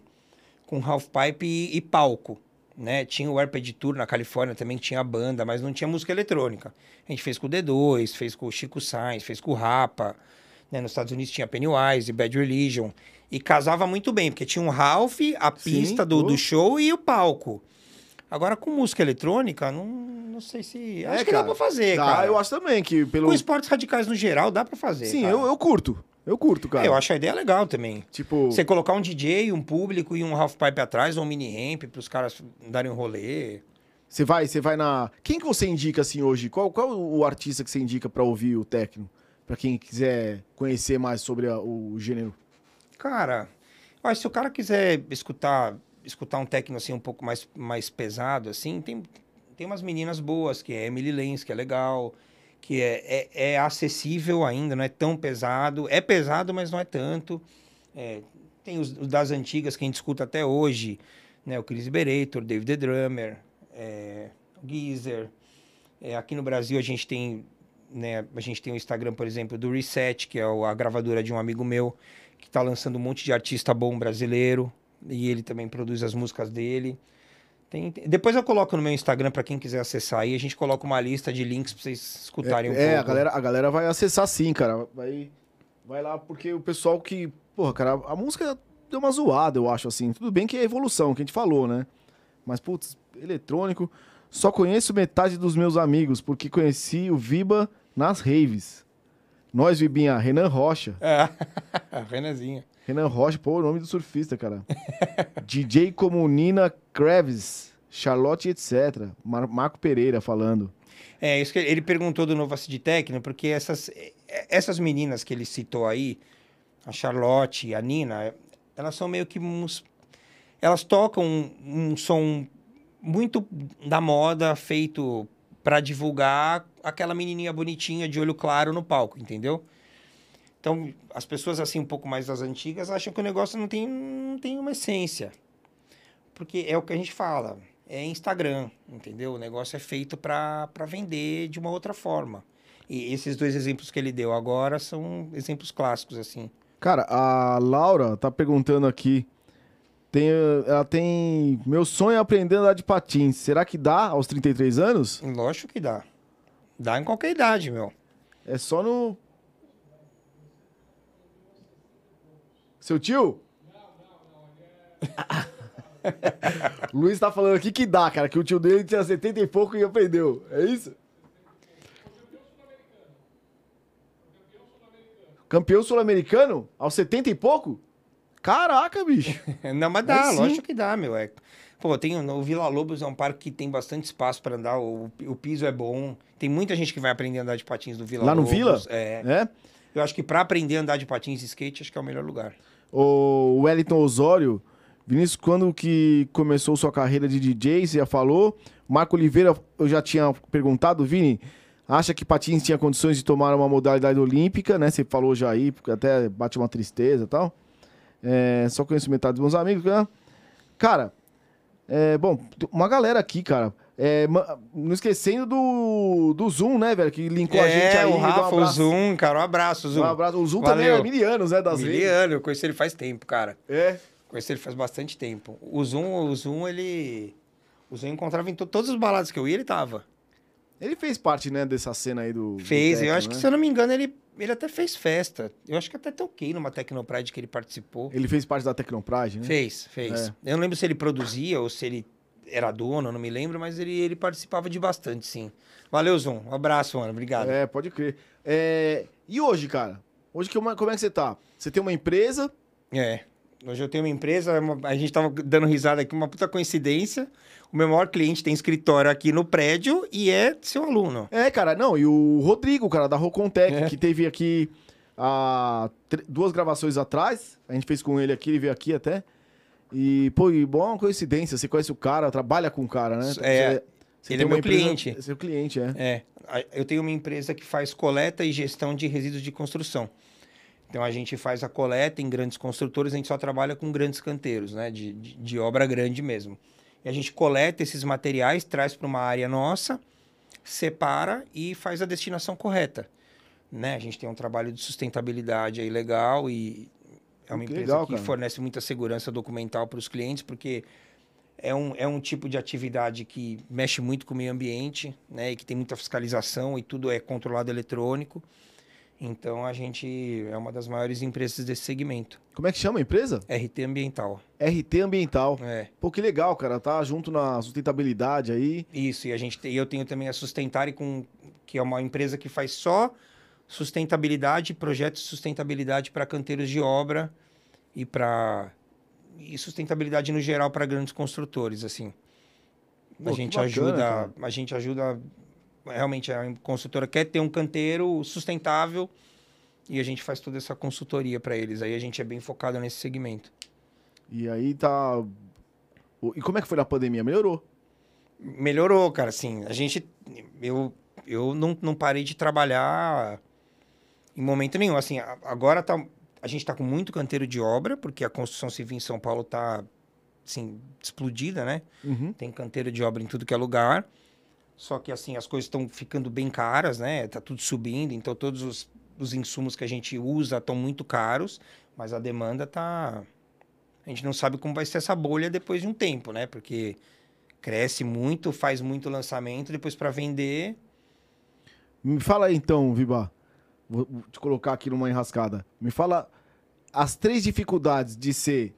com half pipe e, e palco, né? Tinha o Arped Tour na Califórnia também, que tinha banda, mas não tinha música eletrônica. A gente fez com o D2, fez com o Chico Sainz, fez com o Rapa, né? Nos Estados Unidos tinha Pennywise, Bad Religion. E casava muito bem, porque tinha um Ralph, a Sim, pista do, pô. do show e o palco. Agora, com música eletrônica, não, não sei se. Acho É, que cara. dá pra fazer, Dá, cara. eu acho também que pelo. Com esportes radicais no geral, dá pra fazer. Sim, cara. eu, eu curto. Eu curto, cara. Eu acho a ideia legal também. Tipo, Você colocar um DJ, um público e um half pipe atrás, ou um mini ramp pros caras darem um rolê. você vai, você vai na. Quem que você indica assim hoje? Qual, qual o artista que você indica pra ouvir o techno? Pra quem quiser conhecer mais sobre a- o gênero. Cara, olha, se o cara quiser escutar, escutar um techno assim um pouco mais, mais pesado, assim, tem, tem umas meninas boas, que é Emily Lenz, que é legal, que é, é, é acessível ainda, não é tão pesado. É pesado, mas não é tanto. É, tem os, os das antigas que a gente escuta até hoje, né? O Chris Berator, David the Drummer, é, o Geezer. É, aqui no Brasil a gente tem, né? A gente tem o Instagram, por exemplo, do Reset, que é a gravadora de um amigo meu, que está lançando um monte de artista bom brasileiro. E ele também produz as músicas dele. Tem- tem- Depois eu coloco no meu Instagram para quem quiser acessar aí. A gente coloca uma lista de links para vocês escutarem um é, pouco. a galera, a galera vai acessar sim, cara. Vai, vai lá, porque o pessoal que. Porra, cara, a música deu uma zoada, eu acho, assim. Tudo bem que é evolução, que a gente falou, né? Mas, putz, eletrônico. Só conheço metade dos meus amigos, porque conheci o Viba nas raves. Nós, Vibinha, Renan Rocha. É. Renanzinha. Renan Rocha, pô, o nome do surfista, cara. DJ como Nina Kravis, Charlotte, etc. Mar- Marco Pereira falando. É, isso que ele perguntou do novo Acid Techno, porque essas, eh, essas meninas que ele citou aí, a Charlotte, a Nina, elas são meio que uns, elas tocam um, um som muito da moda, feito para divulgar aquela menininha bonitinha de olho claro no palco, entendeu? Então, as pessoas assim um pouco mais das antigas acham que o negócio não tem, não tem uma essência. Porque é o que a gente fala, é Instagram, entendeu? O negócio é feito para vender de uma outra forma. E esses dois exemplos que ele deu agora são exemplos clássicos, assim. Cara, a Laura tá perguntando aqui. Tem, ela tem. Meu sonho é aprender a andar de patins. Será que dá aos 33 anos? Lógico que dá. Dá em qualquer idade, meu. É só no. Seu tio? o Luiz tá falando aqui que dá, cara, que o tio dele tinha 70 e pouco e aprendeu. É isso? Campeão sul-americano? Aos 70 e pouco? Caraca, bicho. Não, mas dá, sim. lógico que dá, meu. É... Pô, tem, o Vila Lobos é um parque que tem bastante espaço para andar, o, o piso é bom. Tem muita gente que vai aprender a andar de patins do Vila Lá no Lobos. Vila? É. É? Eu acho que para aprender a andar de patins e skate, acho que é o melhor lugar. O Wellington Osório, Vinícius, quando que começou sua carreira de DJ, você já falou. Marco Oliveira, eu já tinha perguntado, Vini, acha que Patins tinha condições de tomar uma modalidade olímpica, né? Você falou já aí, porque até bate uma tristeza e tal. É, só conheço metade dos meus amigos, né? Cara, é, bom, uma galera aqui, cara. É, não esquecendo do, do Zoom, né, velho? Que linkou a gente aí. É, o deu um Rafa, o. Zoom, cara, um abraço, Zoom. Um abraço. O Zoom também Valeu. é milianos, né, das vezes. Miliano, eu conheci ele faz tempo, cara. É. Conheci ele faz bastante tempo. O Zoom, o Zoom, ele... O Zoom eu encontrava em to- todas as baladas que eu ia, ele tava. Ele fez parte, né, dessa cena aí do. do Fez, eu techno, acho que, né? se eu não me engano, ele, ele até fez festa. Eu acho que até toquei numa Tecnopride que ele participou. Ele fez parte da Tecnopride, né? Fez, fez. É. Eu não lembro se ele produzia ou se ele era dono, não me lembro, mas ele, ele participava de bastante, sim. Valeu, Zoom. Um abraço, mano. Obrigado. É, pode crer. É, E hoje, cara? Hoje, que- como é que você tá? Você tem uma empresa. É. Hoje eu tenho uma empresa, é uma- a gente tava dando risada aqui, uma puta coincidência. O meu maior cliente tem escritório aqui no prédio e é seu aluno. É, cara, não, e o Rodrigo, cara, da Rocontec, É. que teve aqui há duas gravações atrás. A gente fez com ele aqui, ele veio aqui até. E, pô, e boa coincidência, você conhece o cara, trabalha com o cara, né? É, Você- você ele é meu empresa- cliente. Seu cliente, é. É, eu tenho uma empresa que faz coleta e gestão de resíduos de construção. Então a gente faz a coleta em grandes construtores, a gente só trabalha com grandes canteiros, né? De, de, de obra grande mesmo. E a gente coleta esses materiais, traz para uma área nossa, separa e faz a destinação correta. Né? A gente tem um trabalho de sustentabilidade aí legal e é uma Que empresa legal, que cara. fornece muita segurança documental para os clientes, porque é um, é um tipo de atividade que mexe muito com o meio ambiente, né? E que tem muita fiscalização e tudo é controlado eletrônico. Então a gente é uma das maiores empresas desse segmento. Como é que chama a empresa? RT Ambiental. RT Ambiental. É. Pô, que legal, cara. Tá junto na sustentabilidade aí. Isso, e a gente tem, eu tenho também a Sustentare, com, que é uma empresa que faz só sustentabilidade, projetos de sustentabilidade para canteiros de obra e para e sustentabilidade no geral para grandes construtores, assim. Pô, a gente bacana, ajuda, cara. a gente ajuda realmente a construtora quer ter um canteiro sustentável e a gente faz toda essa consultoria para eles. Aí a gente é bem focado nesse segmento. E aí tá. E como é que foi na pandemia? Melhorou. Melhorou, cara, assim, a gente, eu, eu não, não parei de trabalhar em momento nenhum, assim, agora tá, a gente tá com muito canteiro de obra, porque a construção civil em São Paulo tá, assim, explodida, né? Uhum. Tem canteiro de obra em tudo que é lugar, só que, assim, as coisas estão ficando bem caras, né? Tá tudo subindo, então todos os, os insumos que a gente usa estão muito caros, mas a demanda tá... A gente não sabe como vai ser essa bolha depois de um tempo, né? Porque cresce muito, faz muito lançamento, depois para vender. Me fala aí então, Viba. Vou te colocar aqui numa enrascada. Me fala as três dificuldades de ser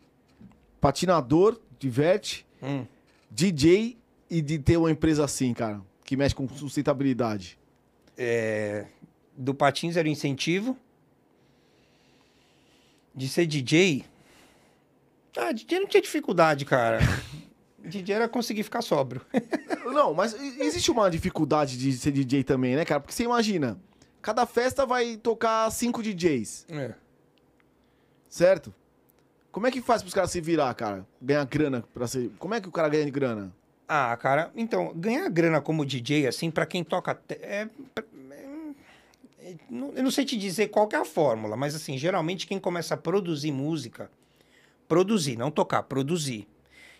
patinador de vert, Hum, DJ e de ter uma empresa assim, cara, que mexe com sustentabilidade. é, do Patins era o incentivo. De ser DJ. Ah, DJ não tinha dificuldade, cara. DJ era conseguir ficar sóbrio. Não, mas existe uma dificuldade de ser DJ também, né, cara? Porque você imagina, cada festa vai tocar cinco DJs, É. certo? Como é que faz pros caras se virar, cara? Ganhar grana pra ser. Como é que o cara ganha de grana? Ah, cara, então, ganhar grana como DJ, assim, pra quem toca. te- É, é- não- eu não sei te dizer qual é a fórmula, mas, assim, geralmente quem começa a produzir música, produzir, não tocar, produzir,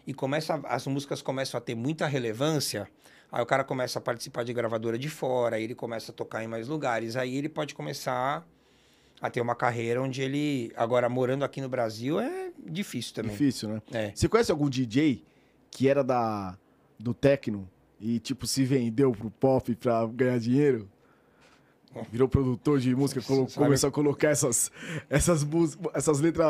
e começa, as músicas começam a ter muita relevância, aí o cara começa a participar de gravadora de fora, aí ele começa a tocar em mais lugares, aí ele pode começar a ter uma carreira onde ele, agora morando aqui no Brasil, é difícil também. Difícil, né? É. Você conhece algum DJ que era da do techno e tipo se vendeu pro pop pra ganhar dinheiro? Virou produtor de música, começou a colocar essas essas músicas, essas letras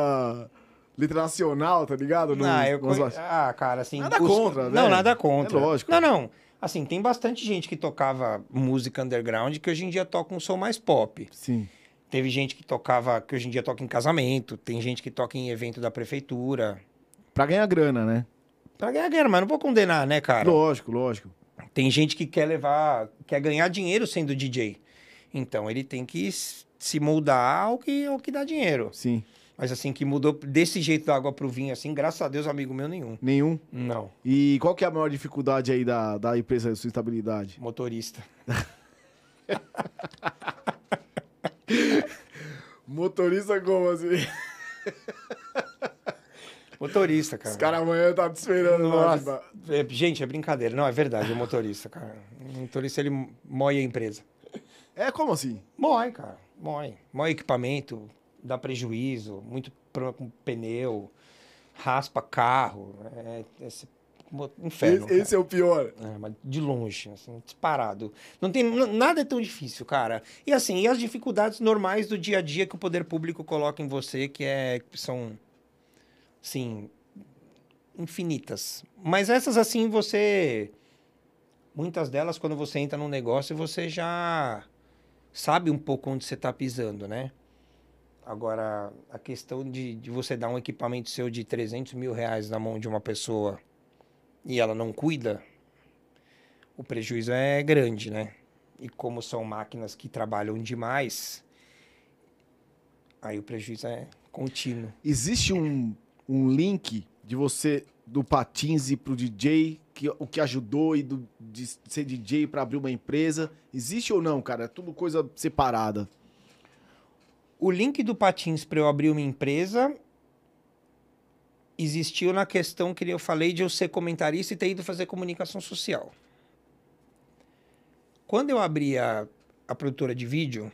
letra nacional, tá ligado? No- Ah, eu baixas. ah, cara, assim. Nada contra, Não, né? nada contra. É lógico. Não, não. Assim, tem bastante gente que tocava música underground que hoje em dia toca um som mais pop. Sim. Teve gente que tocava, que hoje em dia toca em casamento, tem gente que toca em evento da prefeitura. Pra ganhar grana, né? Pra ganhar grana, mas não vou condenar, né, cara? Lógico, lógico. Tem gente que quer levar, quer ganhar dinheiro sendo DJ. Então ele tem que se moldar ao que, ao que dá dinheiro. Sim. Mas assim, que mudou desse jeito da água pro vinho, assim, graças a Deus, amigo meu, nenhum. Nenhum. Não. E qual que é a maior dificuldade aí da, da empresa de sustentabilidade? Motorista. Motorista como assim? Motorista, cara. Os caras amanhã tá te esperando lá. Nossa. É, gente, é brincadeira. Não, é verdade, é motorista, cara. O motorista, ele mói a empresa. É como assim? Mói, cara. Mói. Mói equipamento, dá prejuízo, muito problema com pneu, raspa carro. É, esse inferno. esse, esse é o pior. É, mas de longe, assim, disparado. Não tem nada é tão difícil, cara. E assim, e as dificuldades normais do dia a dia que o poder público coloca em você, que é são assim, infinitas. Mas essas assim você muitas delas quando você entra num negócio, você já sabe um pouco onde você está pisando, né? Agora, a questão de, de você dar um equipamento seu de 300 mil reais na mão de uma pessoa e ela não cuida, o prejuízo é grande, né? E como são máquinas que trabalham demais, aí o prejuízo é contínuo. Existe um, um link de você do patins e pro DJ, que, o que ajudou e do, de ser DJ para abrir uma empresa? Existe ou não, cara? É tudo coisa separada. O link do patins para eu abrir uma empresa existiu na questão que eu falei de eu ser comentarista e ter ido fazer comunicação social. Quando eu abri a, a produtora de vídeo,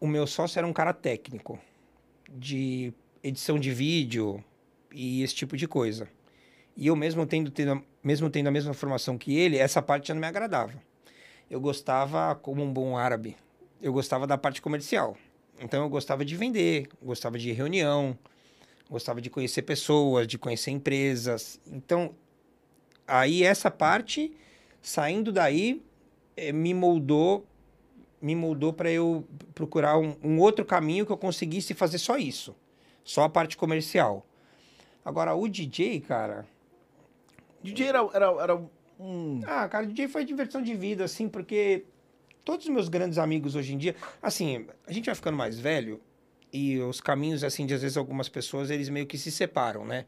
o meu sócio era um cara técnico de edição de vídeo e esse tipo de coisa. E eu mesmo tendo, tendo, mesmo tendo a mesma formação que ele, essa parte já não me agradava. Eu gostava, como um bom árabe, eu gostava da parte comercial. Então eu gostava de vender, gostava de reunião, gostava de conhecer pessoas, de conhecer empresas. Então, aí essa parte, saindo daí, eh, me moldou me moldou para eu procurar um, um, outro caminho que eu conseguisse fazer só isso. Só a parte comercial. Agora, o DJ, cara. DJ era, era, era um. Ah, cara, DJ foi diversão de vida, assim, porque todos os meus grandes amigos hoje em dia. Assim, a gente vai ficando mais velho e os caminhos, assim, de às vezes algumas pessoas, eles meio que se separam, né?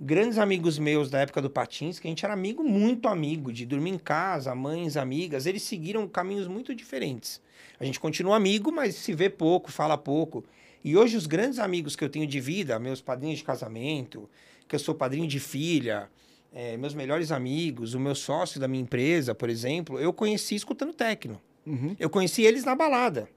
grandes amigos meus da época do Patins, que a gente era amigo, muito amigo, de dormir em casa, mães, amigas, eles seguiram caminhos muito diferentes. A gente continua amigo, mas se vê pouco, fala pouco. E hoje os grandes amigos que eu tenho de vida, meus padrinhos de casamento, que eu sou padrinho de filha, é, meus melhores amigos, o meu sócio da minha empresa, por exemplo, eu conheci escutando techno. Uhum. Eu conheci eles na balada.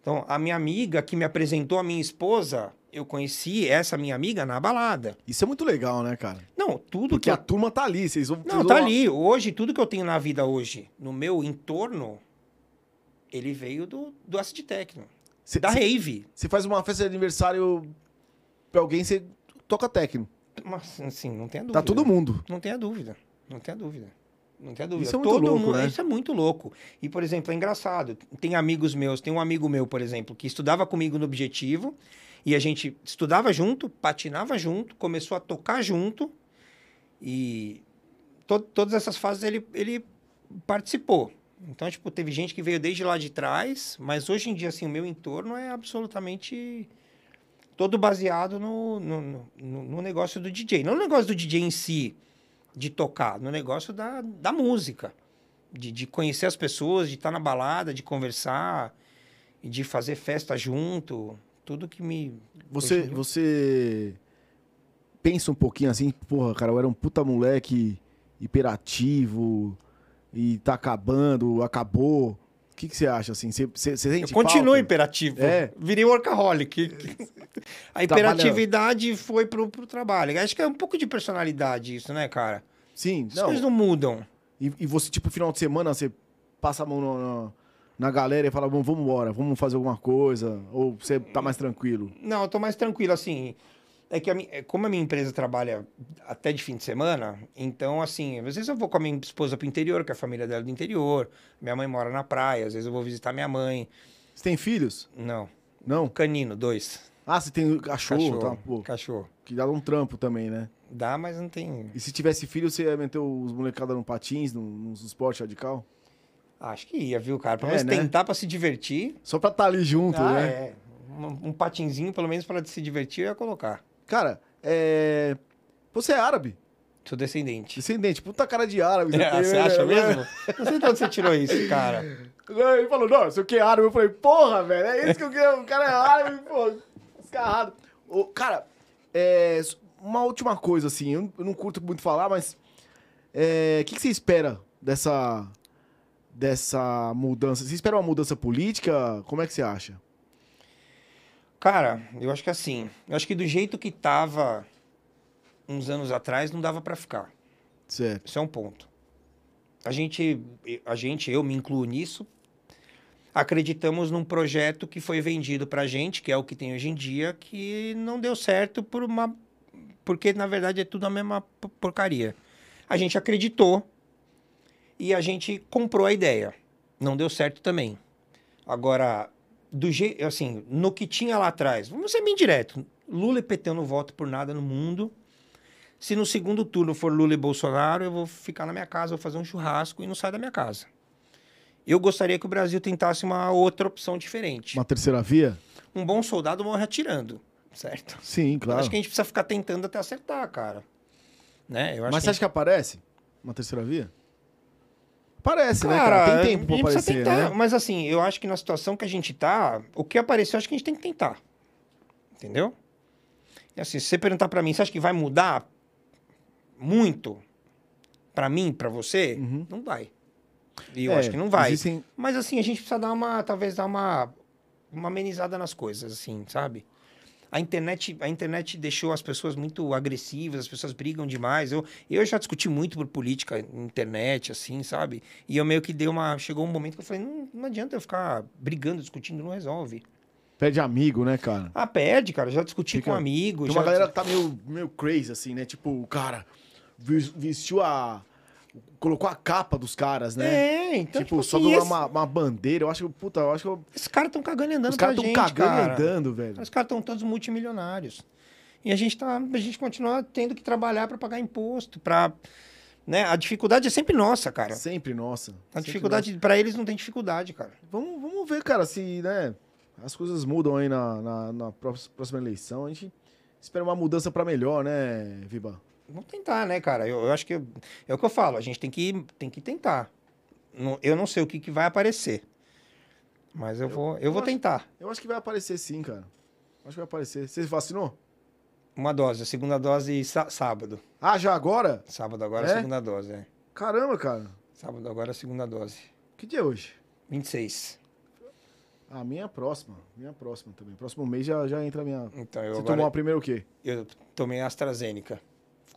Então, a minha amiga que me apresentou a minha esposa, eu conheci essa minha amiga na balada. Isso é muito legal, né, cara? Não, tudo Porque que a turma tá ali, vocês vão... Não, tá ali. Hoje, tudo que eu tenho na vida hoje, no meu entorno, ele veio do, do acid techno. Cê, da cê, rave. Você faz uma festa de aniversário pra alguém, você toca techno. Mas, assim, não tem tá dúvida. Tá todo mundo. Não tem a dúvida. Não tem a dúvida. Não tem dúvida. Isso é muito Todo louco, mundo, né? Isso é muito louco. E, por exemplo, é engraçado. Tem amigos meus, tem um amigo meu, por exemplo, que estudava comigo no Objetivo e a gente estudava junto, patinava junto, começou a tocar junto e to todas essas fases ele, ele participou. Então, tipo, teve gente que veio desde lá de trás, mas hoje em dia, assim, o meu entorno é absolutamente todo baseado no, no, no, no negócio do DJ. Não no negócio do DJ em si, de tocar, no negócio da, da música. De, de conhecer as pessoas, de estar na balada, de conversar, de fazer festa junto. Tudo que me. Você, você pensa um pouquinho assim, porra, cara, eu era um puta moleque hiperativo e tá acabando, acabou. O que, que você acha assim? Você, você, você sente eu continuo falta? hiperativo. É. Virei workaholic. A hiperatividade foi pro, pro trabalho. Acho que é um pouco de personalidade isso, né, cara? Sim, As não. coisas não mudam. E, e, você, tipo, final de semana, você passa a mão na, na galera e fala, vamos, vamos embora, vamos fazer alguma coisa? Ou você tá mais tranquilo? Não, eu tô mais tranquilo, assim. É que, a minha, como a minha empresa trabalha até de fim de semana, então, assim, às vezes eu vou com a minha esposa pro interior, que é a família dela é do interior. Minha mãe mora na praia, às vezes eu vou visitar minha mãe. Você tem filhos? Não. Não? Canino, dois. Ah, você tem cachorro, cachorro tá? Cachorro. Que dá um trampo também, né? Dá, mas não tem. E se tivesse filho, você ia meter os molecadas no patins, no, no esporte radical? Acho que ia, viu, cara? Pra É, você né? tentar pra se divertir. Só pra estar ali junto, ah, né? é. Um, um patinzinho, pelo menos, pra se divertir, eu ia colocar. Cara, é... Você é árabe? Sou descendente. Descendente, puta cara de árabe. É, você acha mesmo? Não sei de onde você tirou isso, cara. Ele falou, não, você quer árabe? Eu falei, porra, velho, é isso que eu quero. O cara é árabe, pô, escarrado. Ô, cara, é, uma última coisa, assim, eu não curto muito falar, mas é, o que, que você espera dessa, dessa mudança? Você espera uma mudança política? Como é que você acha? Cara, eu acho que assim, eu acho que do jeito que tava uns anos atrás, não dava pra ficar. Certo. Isso é um ponto. A gente, a gente, eu me incluo nisso, acreditamos num projeto que foi vendido pra gente, que é o que tem hoje em dia, que não deu certo por uma porque na verdade é tudo a mesma porcaria. A gente acreditou e a gente comprou a ideia. Não deu certo também. Agora, do jeito, assim, no que tinha lá atrás, vamos ser bem direto. Lula e PT eu não voto por nada no mundo. Se no segundo turno for Lula e Bolsonaro, eu vou ficar na minha casa, vou fazer um churrasco e não sair da minha casa. Eu gostaria que o Brasil tentasse uma outra opção diferente. Uma terceira via? Um bom soldado morre atirando. certo? Sim, Eu claro. acho que a gente precisa ficar tentando até acertar, cara. Né? Eu acho Mas que você acha que aparece uma terceira via? Aparece, né, Cara, cara? Tem tempo pra a gente precisa aparecer, tentar, né? Mas assim, eu acho que na situação que a gente tá, o que apareceu, eu acho que a gente tem que tentar. Entendeu? E assim, se você perguntar pra mim, você acha que vai mudar muito pra mim, pra você? Uhum. Não vai. E eu É, acho que não vai. existem- Mas assim, a gente precisa dar uma, talvez dar uma, uma amenizada nas coisas, assim, sabe? A internet, a internet deixou as pessoas muito agressivas, as pessoas brigam demais. Eu, eu já discuti muito por política na internet, assim, sabe? E eu meio que dei uma. Chegou um momento que eu falei: não, não adianta eu ficar brigando, discutindo, não resolve. Pede amigo, né, cara? Ah, perde, cara. Já discuti Fica- com um amigo. Tem já... uma galera que tá meio, meio crazy, assim, né? Tipo, o cara vestiu a. Colocou a capa dos caras, né? É, então. tipo, Tipo, só assim, uma, esse- uma, uma bandeira. Eu acho que, puta, eu acho que eu- esses caras estão cagando e andando os caras pra tão gente, cagando cara. e andando, velho. Os caras estão todos multimilionários. E a gente tá, a gente continua tendo que trabalhar para pagar imposto, para, né? A dificuldade é sempre nossa, cara. Sempre nossa. A sempre dificuldade para eles não tem dificuldade, cara. Vamos, vamos ver, cara, se, né? As coisas mudam aí na, na, na pró- próxima eleição. A gente espera uma mudança pra melhor, né, Viba? Vamos tentar, né, cara? Eu, eu acho que é o que eu falo. A gente tem que, tem que tentar. Não- eu não sei o que, que vai aparecer, mas eu, vou, eu vou acho- tentar. Eu acho que vai aparecer sim, cara. Acho que vai aparecer. Você vacinou? Uma dose, a segunda dose sá- sábado. Ah, já agora? Sábado agora É? a segunda dose, é. Caramba, cara. Sábado agora a segunda dose. Que dia é hoje? 26. A minha é próxima. Minha é próxima também. Próximo mês já, já entra a minha. Então eu Você agora tomou a primeira o quê? eu tomei a AstraZeneca.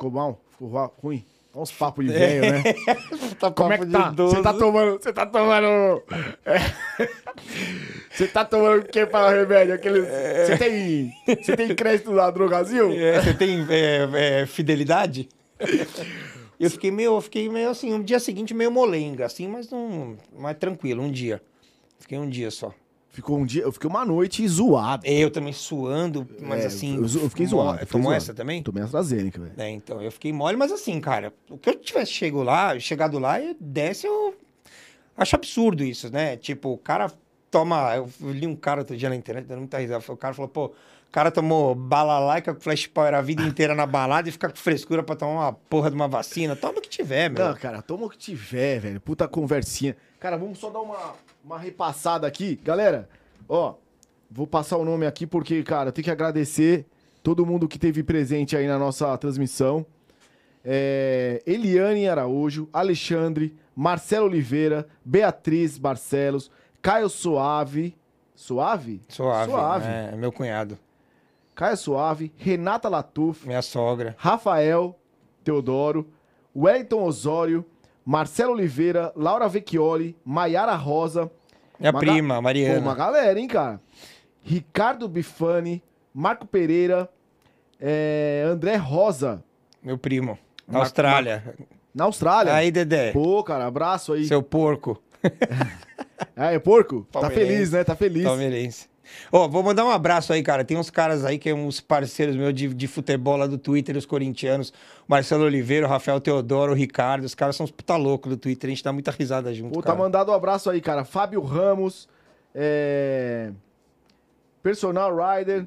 Ficou mal? Ficou ru- ruim? Olha uns papos de É. velho, né? Como é que tá? Você tá tomando. Você tá tomando. é. Você tá tomando o que para remédio? Aquele... Você tem. Você tem crédito na Drogazil? É, você tem é, é, fidelidade? Eu fiquei meio, eu fiquei meio assim, um dia seguinte meio molenga, assim, mas não, mais tranquilo, um dia. Fiquei um dia só. Ficou um dia. Eu fiquei uma noite zoado. Eu também suando, mas É, assim. eu, eu fiquei zoado. fiquei Tomou zoado. essa também? Tomei AstraZeneca, velho. É, então, eu fiquei mole, mas assim, cara, o que eu tivesse chego lá, chegado lá e desce, eu acho absurdo isso, né? Tipo, o cara toma. Eu li um cara outro dia na internet, dando muita risada. O cara falou, pô, o cara tomou balalaica com flash power a vida inteira na balada e fica com frescura pra tomar uma porra de uma vacina. Toma o que tiver, meu. Não, cara, toma o que tiver, velho. Puta conversinha. Cara, vamos só dar uma, uma repassada aqui. Galera, ó, vou passar o nome aqui porque, cara, tem que agradecer todo mundo que teve presente aí na nossa transmissão. É, Eliane Araújo, Alexandre, Marcelo Oliveira, Beatriz Barcelos, Caio Suave. Suave? Suave. Suave. É, meu cunhado, Caio Suave, Renata Latuf, minha sogra. Rafael Teodoro, Wellington Osório, Marcelo Oliveira, Laura Vecchioli, Maiara Rosa. Minha Uma ga- prima, Pô, Mariana. uma galera, hein, cara? Ricardo Bifani, Marco Pereira, é, André Rosa, Meu primo. Na Ma- Austrália. na Austrália. Aí, Dedé. Pô, cara, abraço aí. Seu porco. É, porco? Tá feliz, né? Tá feliz. Palmeirense. Ó, vou mandar um abraço aí, cara. Tem uns caras aí que é uns parceiros meus de, de futebol lá do Twitter, os corintianos. Marcelo Oliveira, Rafael Teodoro, o Ricardo. Os caras são uns puta loucos do Twitter. A gente dá muita risada junto, Pô, tá mandado um abraço aí, cara. Fábio Ramos, é... Personal Rider,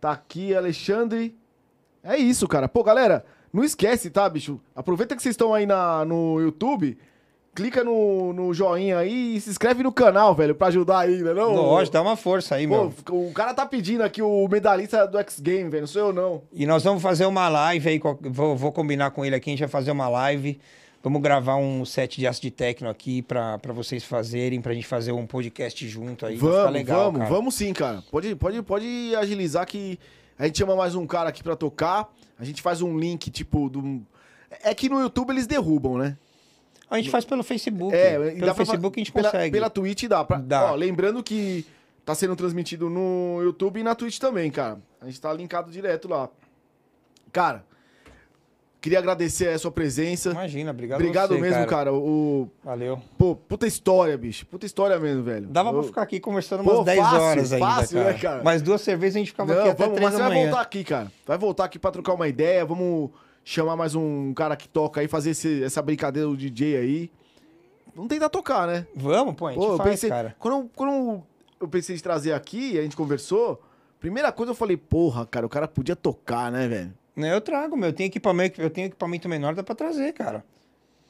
tá aqui, Alexandre. É isso, cara. Pô, galera, não esquece, tá, bicho? Aproveita que vocês estão aí na, no YouTube, clica no, no joinha aí e se inscreve no canal, velho, pra ajudar ainda, não? Lógico, dá uma força aí, Pô, meu. o cara tá pedindo aqui o medalhista do X Game, velho, não sou eu não. E nós vamos fazer uma live aí. Vou, vou combinar com ele aqui. A gente vai fazer uma live. Vamos gravar um set de aço de techno aqui pra, pra vocês fazerem, pra gente fazer um podcast junto aí. Vamos, legal, vamos, cara. vamos sim, cara. Pode, pode, pode agilizar que a gente chama mais um cara aqui pra tocar. A gente faz um link, tipo, do. É que no YouTube eles derrubam, né? A gente faz pelo Facebook. É, pelo pra Facebook fa- a gente pela, consegue. Pela Twitch dá. Pra, Dá. Ó, lembrando que tá sendo transmitido no YouTube e na Twitch também, cara. A gente tá linkado direto lá. Cara, queria agradecer a sua presença. Imagina, obrigado Obrigado você, mesmo, cara. O, Valeu. pô, puta história, bicho. Puta história mesmo, velho. Dava pra Eu- ficar aqui conversando Pô, umas 10 fácil, horas ainda, fácil, cara. né, cara? Mais duas cervejas a gente ficava Não, aqui até vamos, 3 mas da você vai manhã. voltar aqui, cara. Vai voltar aqui pra trocar uma ideia. Vamos chamar mais um cara que toca aí, fazer esse- essa brincadeira do DJ aí. Vamos tentar tocar, né? Vamos, pô, a gente Pô, eu faz, pensei, cara. Quando, quando eu pensei em trazer aqui, a gente conversou, Primeira coisa eu falei, porra, cara, o cara podia tocar, né, velho? Né, Eu trago, meu. Eu tenho equipamento, eu tenho equipamento menor, dá pra trazer, cara.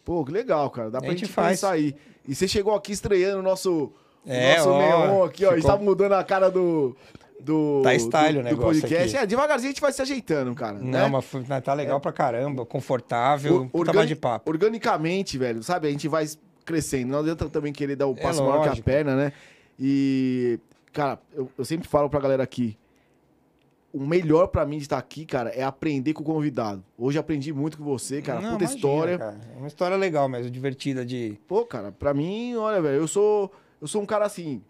Pô, que legal, cara. Dá pra A gente, gente faz. aí. E você chegou aqui estreando o nosso, o É, nosso ó, neon aqui, ó. A gente ficou- tá mudando a cara do. Do, Tá style do, o do negócio podcast. aqui. É, devagarzinho a gente vai se ajeitando, cara. Não, né? mas né, tá legal pra caramba, confortável, organi- mais de papo. Organicamente, velho, sabe? A gente vai crescendo. Não adianta também querer dar o É passo maior que a perna, né? E, cara, eu, eu sempre falo pra galera aqui. O melhor pra mim de estar aqui, cara, é aprender com o convidado. Hoje aprendi muito com você, cara. Não, puta imagina, história. cara. É uma história legal mesmo, divertida de... Pô, cara, pra mim, olha, velho, eu sou, eu sou um cara assim.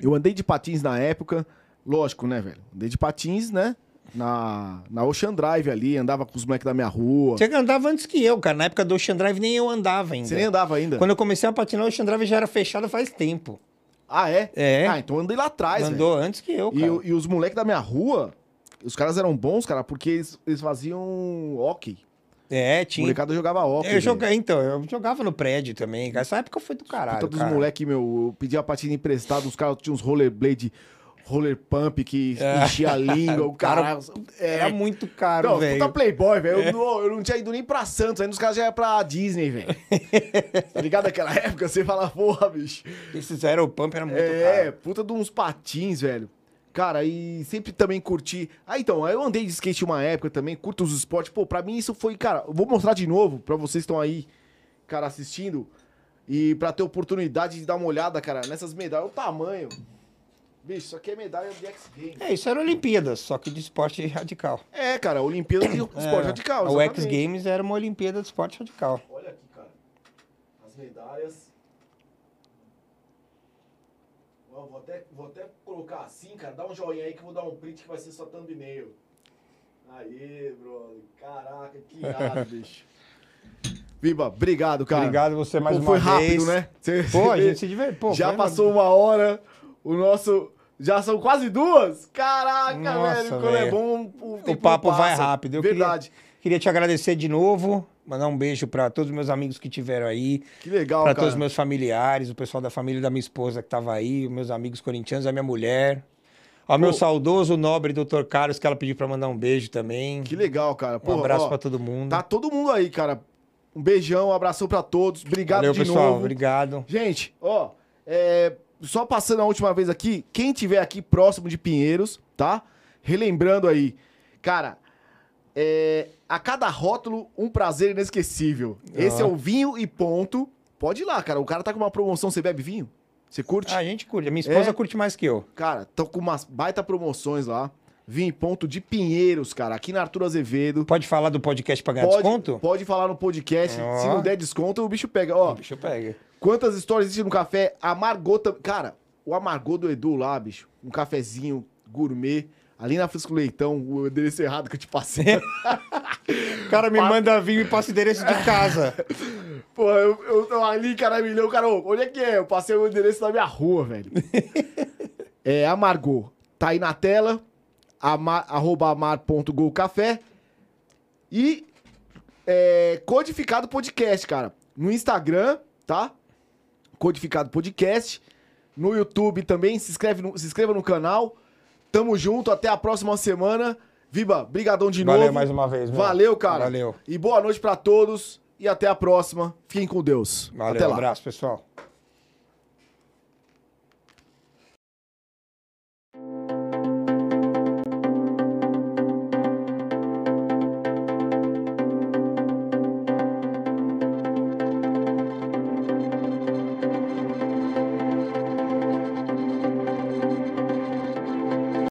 Eu andei de patins na época, lógico, né, velho? Andei de patins, né? Na, na Ocean Drive ali, andava com os moleques da minha rua. Você andava antes que eu, cara. Na época do Ocean Drive nem eu andava ainda. Você nem andava ainda? Quando eu comecei a patinar, o Ocean Drive já era fechado faz tempo. Ah, é? É. Ah, então eu andei lá atrás, velho. Andou antes que eu, E, cara. o- e os moleques da minha rua, os caras eram bons, cara, porque eles, eles faziam hockey. É, tinha. molecada jogava hockey. Eu velho. joguei, então, eu jogava no prédio também, cara. Essa época foi do caralho, Todos os cara. moleques, meu, eu pedia patina emprestado, os caras tinham uns rollerblade, roller pump que É. enchia a língua, o cara... Cara, é, Era muito caro, Não, velho. puta playboy, velho. Eu, não- eu não tinha ido nem pra Santos, ainda os caras já iam pra Disney, velho. tá ligado? Naquela época, você fala, porra, bicho. Esses Aeropump era muito É, caro. puta de uns patins, velho. Cara, e sempre também curti. Ah, então, eu andei de skate uma época também, curto os esportes. Pô, pra mim isso foi, cara, vou mostrar de novo pra vocês que estão aí, cara, assistindo. E pra ter oportunidade de dar uma olhada, cara, nessas medalhas, o tamanho. Bicho, isso aqui é medalha de X Games. É, isso era Olimpíadas, só que de esporte radical. É, cara, Olimpíada de esporte É, radical. O X exatamente. Games era uma Olimpíada de esporte radical. Olha aqui, cara. As medalhas. Ó, vou, até, vou até colocar assim, cara. Dá um joinha aí que eu vou dar um print que vai ser só thumbnail. Aê, brother. Caraca, que irado, bicho. Viva, obrigado, cara. Obrigado você mais Pô, uma foi vez. rápido, né? Pô, a gente se divertiu. Já passou uma hora. O nosso. Já são quase duas? Caraca, Nossa, velho. Quando é bom, o, O papo passa. vai rápido. Eu Verdade. Queria, queria te agradecer de novo, mandar um beijo pra todos os meus amigos que tiveram aí, Que legal, pra cara. todos os meus familiares, o pessoal da família da minha esposa que tava aí, os meus amigos corintianos, a minha mulher. Ao meu saudoso, nobre doutor Carlos, que ela pediu pra mandar um beijo também. Que legal, cara. um Pô, abraço ó, pra todo mundo. Tá todo mundo aí, cara. Um beijão, um abração pra todos. Obrigado Valeu, de pessoal. novo. Obrigado. Gente, ó, é, só passando a última vez aqui, quem tiver aqui próximo de Pinheiros, tá? Relembrando aí, cara, é, a cada rótulo, um prazer inesquecível. Esse é o vinho e ponto. Pode ir lá, cara. O cara tá com uma promoção, você bebe vinho? Você curte? Ah, a gente curte. A minha esposa É? curte mais que eu. Cara, estão com umas baita promoções lá. Vinho e ponto de Pinheiros, cara, aqui na Arthur Azevedo. Pode falar do podcast pra ganhar Pode, desconto? pode falar no podcast. Ó. Se não der desconto, o bicho pega. Ó, Deixa eu pegar. Quantas histórias existem no café? Amargou também. Cara, o amargou do Edu lá, bicho. Um cafezinho gourmet. Ali na Frisco Leitão, o endereço errado que eu te passei. O cara me manda vinho e passa o endereço de casa. Pô, eu, eu tô ali, cara, milhão, cara, ô, onde é que é? Eu passei o endereço da minha rua, velho. é, amargou. Tá aí na tela. Amar, arroba amar.golcafé. E é, Codificado Podcast, cara. No Instagram, tá? Codificado Podcast. No YouTube também. Se, inscreve no, se inscreva no canal. Tamo junto. Até a próxima semana. Viva, brigadão de Valeu novo. mais uma vez. meu. Valeu, cara. Valeu. E boa noite pra todos. E até a próxima. Fiquem com Deus. Valeu, até um lá. abraço, pessoal.